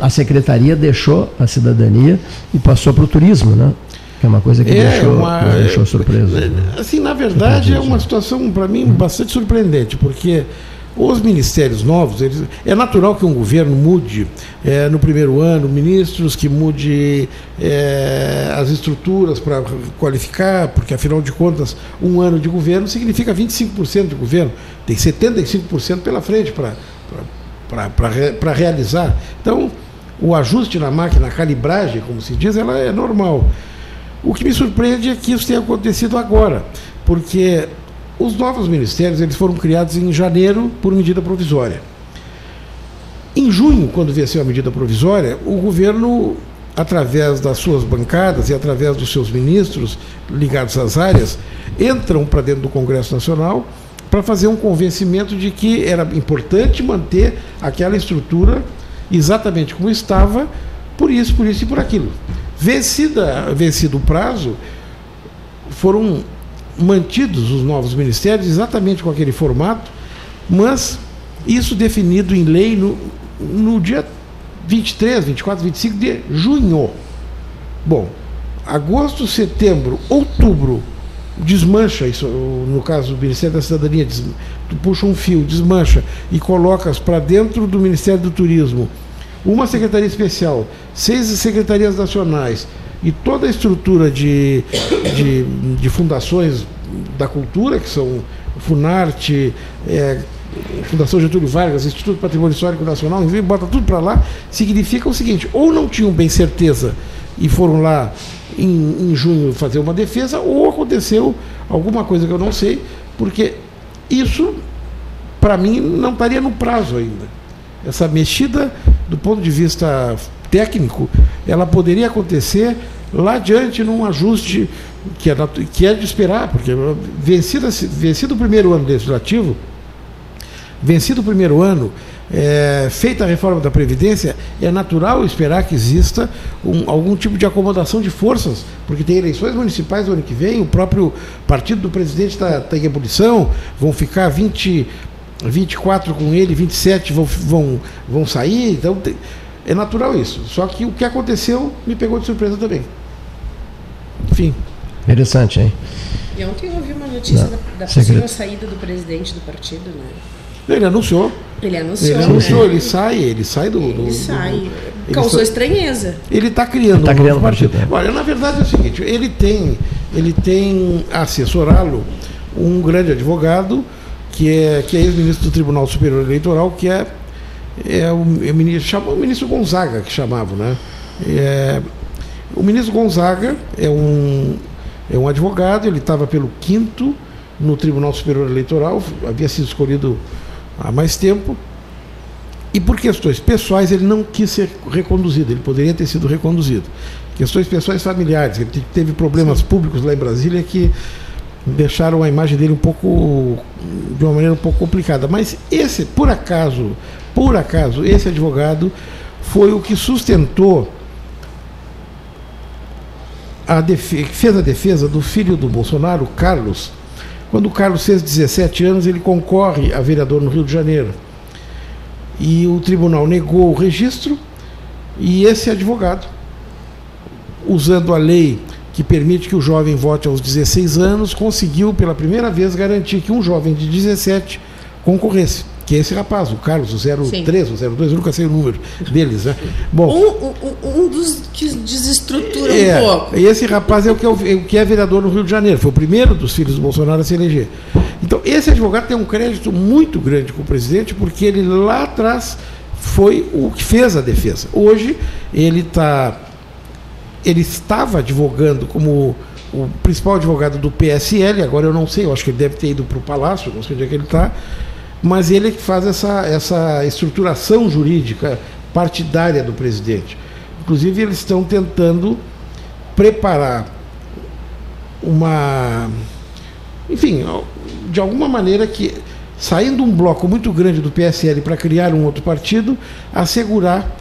a secretaria deixou a cidadania e passou para o turismo, né? Que é uma coisa que é deixou, uma, deixou surpresa. É, assim, na verdade, é uma situação, para mim, bastante surpreendente, porque os ministérios novos, eles, é natural que um governo mude é, no primeiro ano, ministros que mude é, as estruturas para qualificar, porque afinal de contas, um ano de governo significa 25% de governo, tem 75% pela frente para realizar. Então, o ajuste na máquina, a calibragem, como se diz, ela é normal. O que me surpreende é que isso tenha acontecido agora, porque os novos ministérios eles foram criados em janeiro por medida provisória. Em junho, quando venceu a medida provisória, o governo, através das suas bancadas e através dos seus ministros ligados às áreas, entram para dentro do Congresso Nacional para fazer um convencimento de que era importante manter aquela estrutura exatamente como estava, por isso, por isso e por aquilo. Vencida, vencido o prazo, foram mantidos os novos ministérios exatamente com aquele formato, mas isso definido em lei no, no dia 23, 24, 25 de junho. Bom, agosto, setembro, outubro, desmancha isso, no caso do Ministério da Cidadania, des, puxa um fio, desmancha e colocas para dentro do Ministério do Turismo uma secretaria especial, seis secretarias nacionais, e toda a estrutura de, de, de fundações da cultura, que são Funarte, é, Fundação Getúlio Vargas, Instituto Patrimônio Histórico Nacional, bota tudo para lá, significa o seguinte: ou não tinham bem certeza e foram lá em, em junho fazer uma defesa, ou aconteceu alguma coisa que eu não sei, porque isso, para mim, não estaria no prazo ainda. Essa mexida, do ponto de vista técnico, ela poderia acontecer lá adiante num ajuste que é, que é de esperar, porque vencido, vencido o primeiro ano legislativo, vencido o primeiro ano, é, feita a reforma da Previdência, é natural esperar que exista um, algum tipo de acomodação de forças, porque tem eleições municipais no ano que vem, o próprio partido do presidente está tá em ebulição, vão ficar 20 24 com ele, 27 vão, vão, vão sair, então tem, é natural isso. Só que o que aconteceu me pegou de surpresa também. Enfim. Interessante, hein? E ontem eu ouvi uma notícia Não. da, da possível saída do presidente do partido, né? Ele anunciou. Ele anunciou. Ele né? anunciou, ele sai, ele sai do. do- Ele do- sai. ele Causou sa- estranheza. Ele está criando Tá um criando partido. partido, é. Olha, na verdade é o seguinte, ele tem, ele tem a assessorá-lo um grande advogado, que é, que é ex-ministro do Tribunal Superior Eleitoral, que é, é o, é o ministro, chama, o ministro Gonzaga, que chamavam, né? É, o ministro Gonzaga é um, é um advogado, ele estava pelo quinto no Tribunal Superior Eleitoral, havia sido escolhido há mais tempo, e por questões pessoais ele não quis ser reconduzido, ele poderia ter sido reconduzido. Questões pessoais familiares, ele te- teve problemas públicos lá em Brasília que deixaram a imagem dele um pouco de uma maneira um pouco complicada. Mas esse, por acaso, por acaso, esse advogado foi o que sustentou a defe- fez a defesa do filho do Bolsonaro, Carlos. Quando o Carlos fez 17 anos, ele concorre a vereador no Rio de Janeiro e o tribunal negou o registro e esse advogado, usando a lei que permite que o jovem vote aos 16 anos, conseguiu pela primeira vez garantir que um jovem de 17 concorresse. Que é esse rapaz, o Carlos, o 03, o 02, eu nunca sei o número deles, né? Bom, Um, um, um dos que desestrutura é, um pouco. esse rapaz é o, que é o o que é vereador no Rio de Janeiro, foi o primeiro dos filhos do Bolsonaro a se eleger. Então, esse advogado tem um crédito muito grande com o presidente, porque ele lá atrás foi o que fez a defesa. Hoje, ele está. Ele estava advogando como o principal advogado do PSL, agora eu não sei, eu acho que ele deve ter ido para o Palácio, não sei onde é que ele está, mas ele é que faz essa, essa estruturação jurídica partidária do presidente. Inclusive, eles estão tentando preparar uma. Enfim, de alguma maneira que, saindo um bloco muito grande do PSL para criar um outro partido, assegurar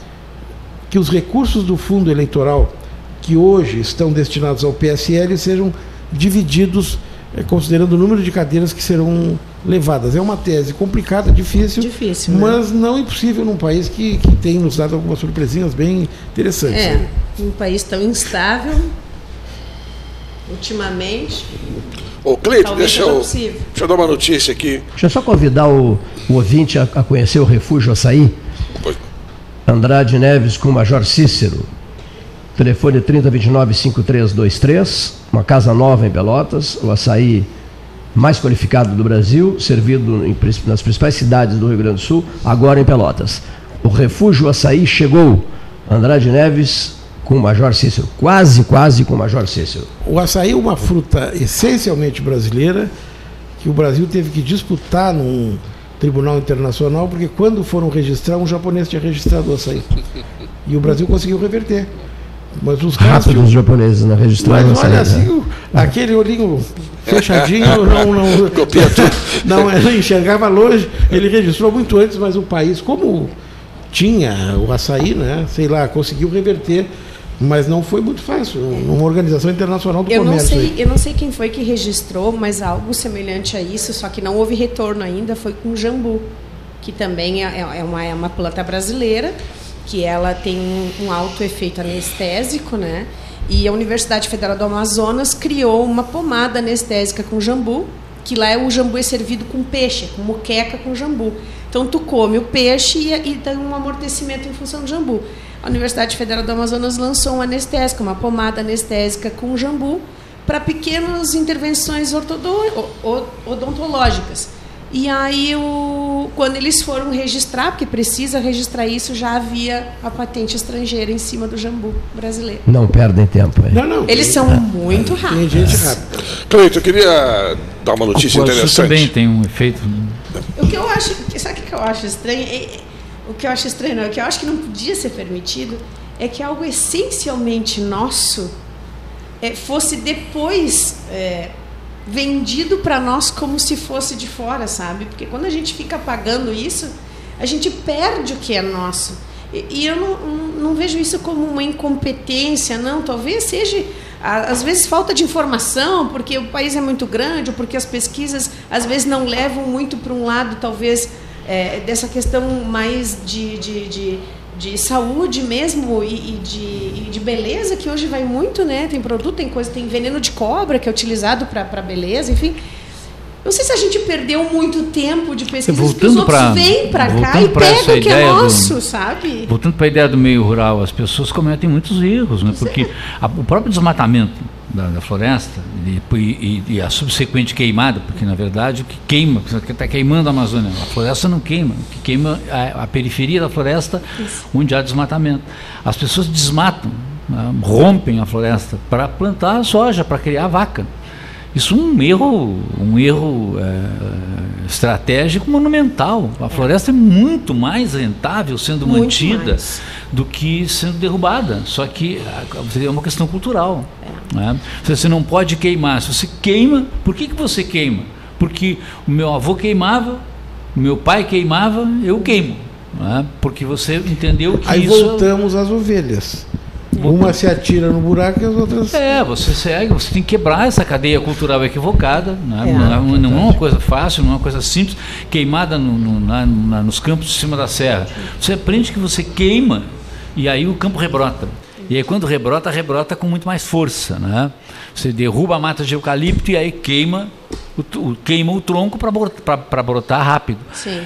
que os recursos do fundo eleitoral que hoje estão destinados ao PSL sejam divididos eh, considerando o número de cadeiras que serão levadas. É uma tese complicada, difícil, Difícil, né? mas não impossível num país que, que tem nos dado algumas surpresinhas bem interessantes. É, né? um país tão instável, ultimamente, Ô, Cleito, talvez deixa eu, deixa eu dar uma notícia aqui. Deixa eu só convidar o, o ouvinte a, a conhecer o Refúgio Açaí. Pois- Andrade Neves com o Major Cícero. Telefone 3029-5323. Uma casa nova em Pelotas. O açaí mais qualificado do Brasil, servido em nas principais cidades do Rio Grande do Sul, agora em Pelotas. O Refúgio Açaí chegou. Andrade Neves com o Major Cícero. Quase, quase com o Major Cícero. O açaí é uma fruta essencialmente brasileira que o Brasil teve que disputar num tribunal internacional, porque quando foram registrar, um japonês tinha registrado o açaí. E o Brasil conseguiu reverter. Mas os caras Rápido os japoneses na registração. Mas olha assim, o- aquele olhinho fechadinho *laughs* não, não, Copia *laughs* tudo. não, ele enxergava longe, ele registrou muito antes, mas o país, como tinha o açaí, né, sei lá, conseguiu reverter, mas não foi muito fácil, numa organização internacional do Eu não, comércio. sei, aí. eu não sei quem foi que registrou, mas algo semelhante a isso, só que não houve retorno ainda, foi com o jambu, que também é, é uma, é uma planta brasileira, que ela tem um, alto efeito anestésico, né? E a Universidade Federal do Amazonas criou uma pomada anestésica com jambu, que lá o jambu é servido com peixe, com muqueca com jambu. Então tu come o peixe e, e dá um amortecimento em função do jambu. A Universidade Federal do Amazonas lançou um anestésico, uma pomada anestésica com jambu para pequenas intervenções odontológicas. E aí, o, quando eles foram registrar, porque precisa registrar isso, já havia a patente estrangeira em cima do jambu brasileiro. Não perdem tempo. hein? Não, não. Eles tem- são muito Tem rápidos. gente rápida. Cleito, eu queria dar uma notícia O interessante. também tem um efeito. O que eu acho, sabe o que eu acho estranho? É- o que eu acho estranho, não, o que eu acho que não podia ser permitido é que algo essencialmente nosso é, fosse depois é, vendido para nós como se fosse de fora, sabe? Porque quando a gente fica pagando isso, a gente perde o que é nosso. E, e eu não, não, vejo isso como uma incompetência, não. Talvez seja às vezes falta de informação, porque o país é muito grande, ou porque as pesquisas às vezes não levam muito para um lado, talvez, é, dessa questão mais de, de, de, de saúde mesmo e, e, de, e, de, beleza, que hoje vai muito, né? Tem produto, tem coisa, tem veneno de cobra que é utilizado para beleza, enfim. Não sei se a gente perdeu muito tempo de pesquisa, voltando os outros vêm para cá e pegam o que é nosso, do, sabe? Voltando para a ideia do meio rural, as pessoas cometem muitos erros, né? porque é. a, o próprio desmatamento da, da floresta e, e, e, a subsequente queimada, porque na verdade o que queima, está queimando a Amazônia, a floresta não queima, o que queima é a, a periferia da floresta Isso. onde há desmatamento. As pessoas desmatam, né? rompem a floresta para plantar soja, para criar vaca. Isso é um erro, um erro é, estratégico monumental. A floresta é muito mais rentável sendo muito mantida mais. do que sendo derrubada. Só que é uma questão cultural. É. Né? Você não pode queimar. Se você queima, por que, que você queima? Porque o meu avô queimava, o meu pai queimava, eu queimo. Né? Porque você entendeu que Aí isso. Aí voltamos às ovelhas. Uma se atira no buraco e as outras. É, você segue, você tem que quebrar essa cadeia cultural equivocada. Né? É, não, é, não, é uma coisa fácil, não é uma coisa simples, queimada no, no, na, na, nos campos de cima da serra. Você aprende que você queima e aí o campo rebrota. E aí quando rebrota, rebrota com muito mais força. Né? Você derruba a mata de eucalipto e aí queima o, o queima o tronco para brotar rápido. Sim.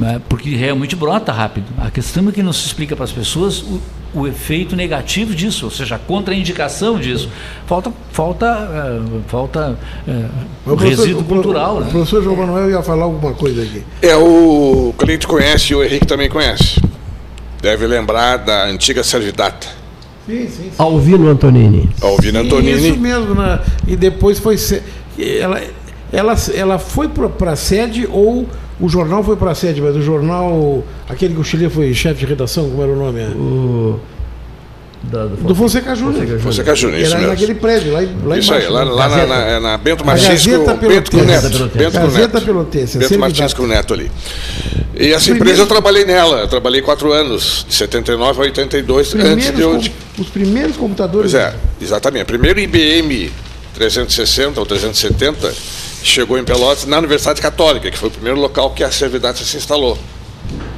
Né? Porque realmente brota rápido. A questão é que não se explica para as pessoas o, o efeito negativo disso, ou seja, a contraindicação disso. Falta, falta, uh, falta uh, resíduo cultural. O, né? o professor João Manuel ia falar alguma coisa aqui. É, o Cleide conhece e o Henrique também conhece. Deve lembrar da antiga Servidata. Sim, sim, sim. Alvino Antonini. Alvino Antonini. Isso mesmo, né? e depois foi. Ela, ela, ela foi para a sede ou o jornal foi para a sede, mas o jornal, aquele que o Chile foi chefe de redação, como era o nome? O... Da, do, do Fonseca Júnior. Fonseca Júnior, isso Era mesmo. naquele prédio, lá, lá isso embaixo. aí, lá, né? lá na, na, na, Bento Martins com Bento com Neto. Bento Gazeta Pelotense. Bento Martins com Neto ali. E essa Primeiro, empresa eu trabalhei nela, eu trabalhei quatro anos, de 79 a 82, antes de eu... Os primeiros computadores... Pois é, exatamente. Primeiro IBM 360 ou 370 chegou em Pelotas na Universidade Católica, que foi o primeiro local que a Servidade se instalou.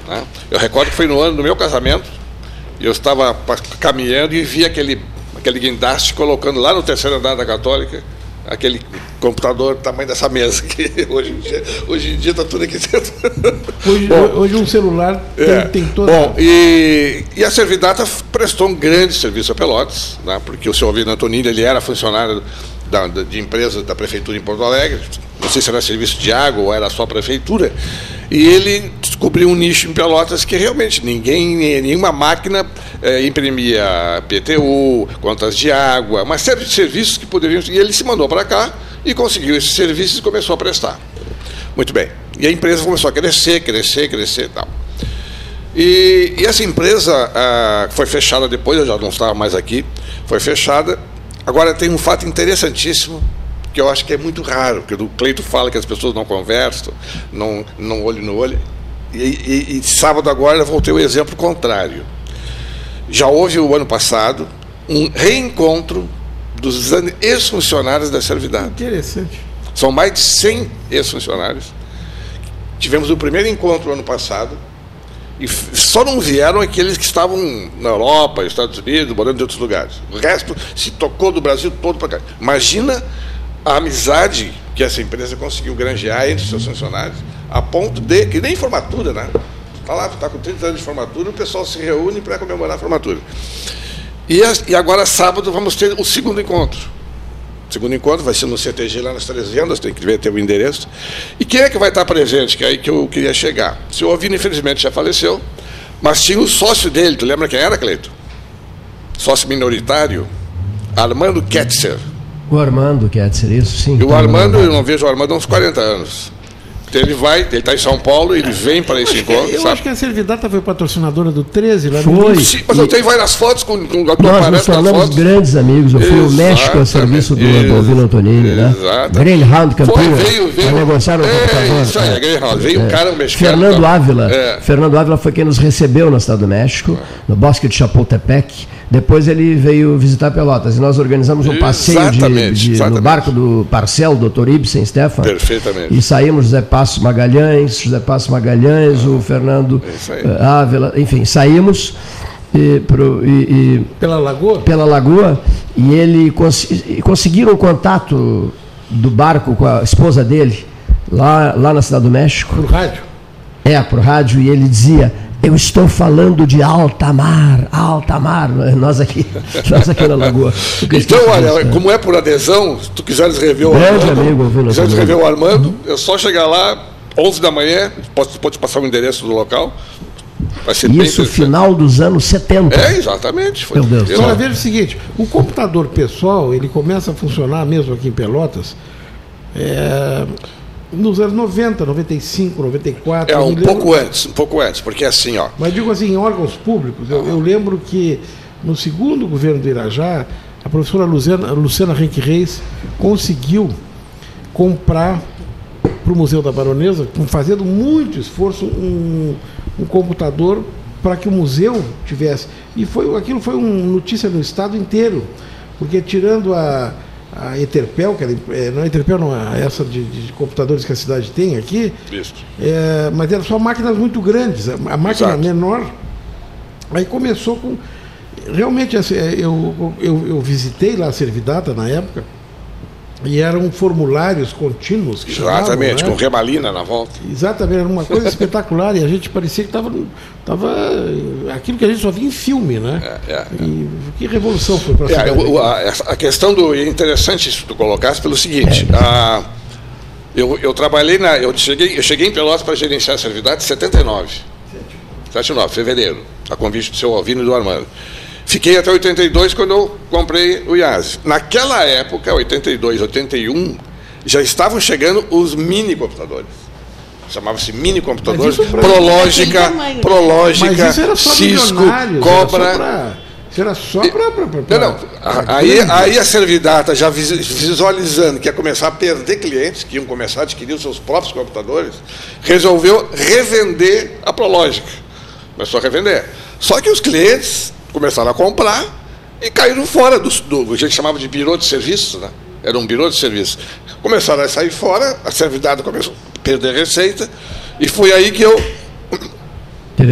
Né? Eu recordo que foi no ano do meu casamento, e eu estava caminhando e vi aquele, aquele guindaste colocando lá no terceiro andar da Católica aquele computador do tamanho dessa mesa, que *laughs* hoje em dia, hoje em dia está tudo aqui dentro. Hoje, *laughs* Bom, hoje um celular tem, é, tem toda. Bom, e, e a Servidata prestou um grande serviço a Pelotas, né, porque o senhor Alvino Antonini ele era funcionário da, de empresa da prefeitura em Porto Alegre, não sei se era serviço de água ou era só prefeitura, e ele descobriu um nicho em Pelotas que realmente ninguém, nenhuma máquina é, imprimia PTU, contas de água, uma série de serviços que poderiam. E ele se mandou para cá e conseguiu esses serviços e começou a prestar. Muito bem. E a empresa começou a crescer, crescer, crescer e tal. E, e essa empresa ah, foi fechada depois, eu já não estava mais aqui, foi fechada Agora tem um fato interessantíssimo que eu acho que é muito raro, porque o Cleito fala que as pessoas não conversam, não, não olho no olho. E, e, e sábado agora eu voltei o exemplo contrário. Já houve o ano passado um reencontro dos ex-funcionários da Servidade. Interessante. São mais de 100 ex-funcionários. Tivemos o primeiro encontro ano passado, e só não vieram aqueles que estavam na Europa, Estados Unidos, morando em outros lugares. O resto se tocou do Brasil todo para cá. Imagina a amizade que essa empresa conseguiu granjear entre seus funcionários, a ponto de que nem formatura, né? Está lá, está com 30 anos de formatura, o pessoal se reúne para comemorar a formatura. E, e agora, sábado, vamos ter o segundo encontro. Segundo encontro vai ser no CTG lá nas Três Vendas, tem que ver ter o endereço. E quem é que vai estar presente? Que é aí que eu queria chegar. O senhor Ovino, infelizmente, já faleceu, mas tinha o sócio dele, tu lembra quem era, Cleito? Sócio minoritário, Armando Ketzer. O Armando Ketzer, isso sim. E o Armando, eu não vejo o Armando há uns 40 anos. Então ele vai, ele está em São Paulo, ele vem para esse encontro. Eu sabe? acho que a Servidata foi patrocinadora do 13 lá Foi. No... Sim, mas eu tenho várias fotos com, com Nós nos tornamos grandes amigos. Eu fui ao México a serviço do Alvino Antonini, né? Greyhound campeão. Veio, veio. negociar o é, computador. Isso aí, é Greyhound. Veio um é. cara mexicano. Fernando Ávila. É. Fernando Ávila foi quem nos recebeu no Estado do México, no Bosque de Chapultepec Depois ele veio visitar Pelotas e nós organizamos um passeio de, de, no barco do Parcel, Dr. Ibsen Stefan. Perfeitamente. E saímos José Passo Magalhães, José Passo Magalhães, ah, o Fernando é Ávila, enfim, saímos. E, pro, e, e, pela Lagoa? Pela Lagoa, e ele cons conseguiram o contato do barco com a esposa dele, lá, lá na Cidade do México. Por rádio? É, por rádio, e ele dizia: eu estou falando de alta mar, alta mar, nós aqui, *laughs* nós aqui na Lagoa. Então, olha, né? como é por adesão, se tu quiseres rever o Grande Armando, amigo, quiseres rever o Armando, é só chegar lá, 11 da manhã, pode, pode passar o endereço do local. Vai ser Isso final dos anos 70. É, exatamente. Foi Meu Deus. Agora veja o seguinte, o computador pessoal, ele começa a funcionar mesmo aqui em Pelotas, é, nos anos 90, 95, 94. É, um pouco antes, um pouco antes, porque é assim, ó. Mas digo assim, em órgãos públicos, eu, eu lembro que no segundo governo do Irajá, a professora Luciana, Luciana Henrique Reis conseguiu comprar para o Museu da Baronesa, fazendo muito esforço, um, um computador para que o museu tivesse. E foi, aquilo foi uma notícia no estado inteiro, porque tirando a a Eterpel, que era, é, não é Eterpel, não, essa de, de, computadores que a cidade tem aqui, é, mas eram só máquinas muito grandes, a, a máquina Exato. menor. Aí começou com. Realmente, assim, é, eu, eu, eu visitei lá a Servidata na época, e eram formulários contínuos. Que Exatamente, chamavam, né? com remalina na volta. Exatamente, era uma coisa *laughs* espetacular e a gente parecia que estava tava aquilo que a gente só via em filme, né? É, é, e que revolução foi para é, a, a, questão do. É interessante isso que tu colocasse pelo seguinte. É. A, eu, eu trabalhei na. Eu cheguei, eu cheguei em Pelotas para gerenciar a servidade em 79. 79, fevereiro, a convite do seu Alvino e do Armando. Fiquei até 82 quando eu comprei o IAS. Naquela época, 82, 81, já estavam chegando os mini computadores. Chamava-se mini computadores, Prológica, Prológica, Cisco, Cobra. Era só para. Não, não. Aí, aí a Servidata, já visualizando que ia começar a perder clientes, que iam começar a adquirir os seus próprios computadores, resolveu revender a Prológica. Começou a revender. Só que os clientes começaram a comprar e caíram fora do, do a gente chamava de birô de serviços, né? Era um birô de serviços. Começaram a sair fora, a servidade começou a perder receita, e foi aí que eu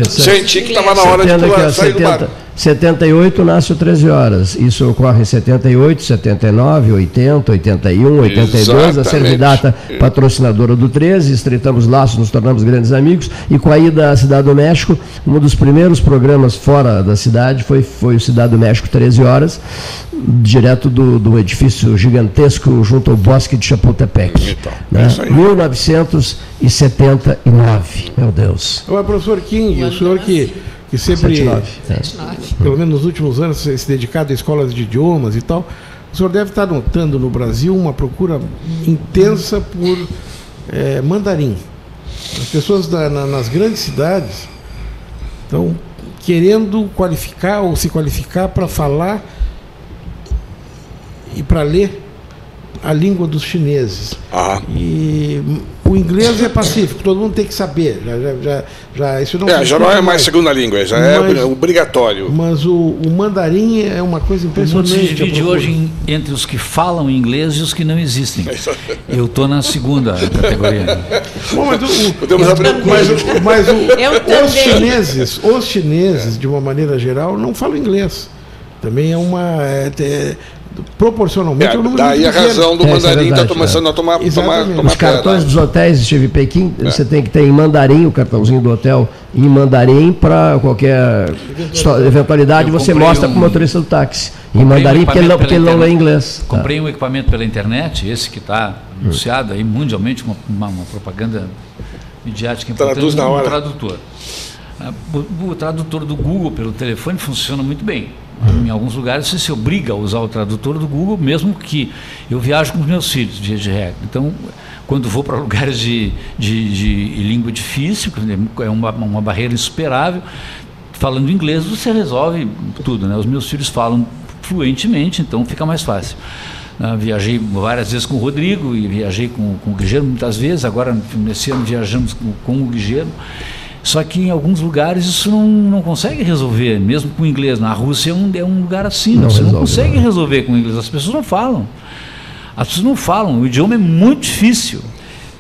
senti que estava na hora de pular, sair 70, do bar. 78 nasce o 13 horas. Isso ocorre em 78, 79, 80, 81, 82. Exatamente. A Servidata, patrocinadora do 13, estreitamos laços, nos tornamos grandes amigos. E com a ida à Cidade do México, um dos primeiros programas fora da cidade foi, foi o Cidade do México 13 horas, direto do, do edifício gigantesco junto ao Bosque de Chapultepec. Então, né? 1979. Meu Deus. Ô, professor King, o senhor que que sempre, 79. É. pelo menos nos últimos anos, se dedicado a escolas de idiomas e tal. O senhor deve estar notando no Brasil uma procura intensa por é, mandarim. As pessoas da, na, nas grandes cidades estão querendo qualificar ou se qualificar para falar e para ler a língua dos chineses. Ah. E o inglês é pacífico, todo mundo tem que saber. Já, já, já, já isso não, é, já não é mais segunda língua, já é mas, é obrigatório. Mas o, o, mandarim é uma coisa impressionante. O mundo se divide hoje em, entre os que falam inglês e os que não existem. *laughs* Eu estou na segunda categoria. Bom, mas o, Podemos abrir mas, mas o, os chineses, os chineses, de uma maneira geral, não falam inglês. Também é uma. É, é, proporcionalmente é, daí a razão do é, é mandarim está começando é. a tomar, tomar, tomar Os cartões dos hotéis, estive em Pequim, é. você tem que ter em mandarim o cartãozinho do hotel em mandarim para qualquer eventualidade você mostra um, para o motorista do táxi. Em mandarim, um porque ele não, porque ele não lê inglês. Comprei tá. um equipamento pela internet, esse que está anunciado aí mundialmente, uma, uma, uma propaganda midiática importante, Traduz na hora. um tradutor. Ah, o, tradutor do Google pelo telefone funciona muito bem. Em alguns lugares você se obriga a usar o tradutor do Google, mesmo que eu viajo com os meus filhos, dia de regra. Então, quando vou para *laughs* lugares de, de, de, língua difícil, é uma, uma barreira insuperável, falando inglês você resolve tudo. Né? Os meus filhos falam fluentemente, então fica mais fácil. Uh, viajei várias vezes com o Rodrigo e viajei com, com o Guilherme muitas vezes, agora nesse ano viajamos com, com o Guilherme. Só que em alguns lugares isso não, não consegue resolver, mesmo com o inglês. Na Rússia é um, é um lugar assim, não você resolve, não consegue não. resolver com o inglês. As pessoas não falam. As pessoas não falam. O idioma é muito difícil.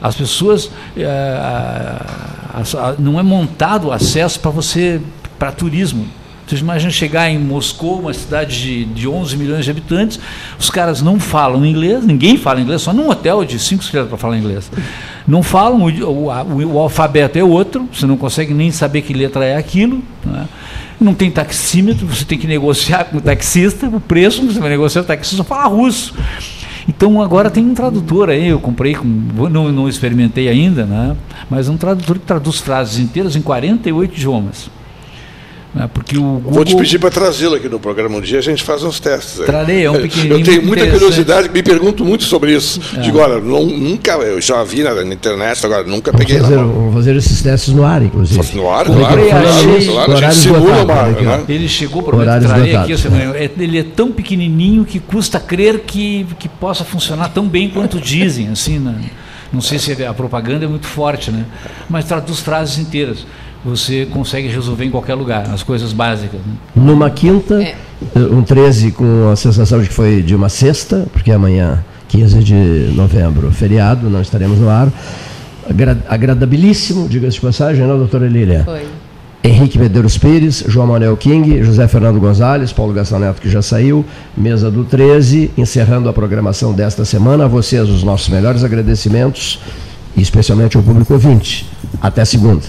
As pessoas. É, não é montado o acesso para você, para turismo. Você imagina chegar em Moscou, uma cidade de, de 11 milhões de habitantes, os caras não falam inglês, ninguém fala inglês, só num hotel de 5 estrelas para falar inglês. Não falam, o, o, o, alfabeto é outro, você não consegue nem saber que letra é aquilo. Né? Não tem taxímetro, você tem que negociar com o taxista, o preço, você vai negociar com o taxista, fala russo. Então agora tem um tradutor aí, eu comprei, com, não, não experimentei ainda, né? mas um tradutor que traduz frases inteiras em 48 idiomas. Né? Porque o Google... Vou te pedir para trazê-lo aqui no programa um dia, a gente faz uns testes. Aí. Trarei, é um pequenininho. Eu tenho muita curiosidade, me pergunto muito sobre isso. É. Digo, olha, nunca, eu já vi na, na internet, agora nunca vamos peguei fazer, Vamos fazer esses testes no ar, inclusive. No ar, claro, claro, claro, claro, a gente simula uma, né? Ele chegou para trazer aqui, é, ele é tão pequenininho que custa crer que, que possa funcionar tão bem quanto dizem, assim, né? Não sei se a propaganda é muito forte, né? Mas traduz frases inteiras você consegue resolver em qualquer lugar, as coisas básicas. Né? Numa quinta, é. um 13 com a sensação de que foi de uma sexta, porque amanhã, 15 de novembro, feriado, não estaremos no ar. Agra agradabilíssimo, diga-se de passagem, não, doutora Lília? Foi. Henrique Medeiros Pires, João Manuel King, José Fernando Gonzalez, Paulo Gastão Neto, que já saiu, mesa do 13, encerrando a programação desta semana. A vocês, os nossos melhores agradecimentos, e especialmente ao público ouvinte. Até segunda.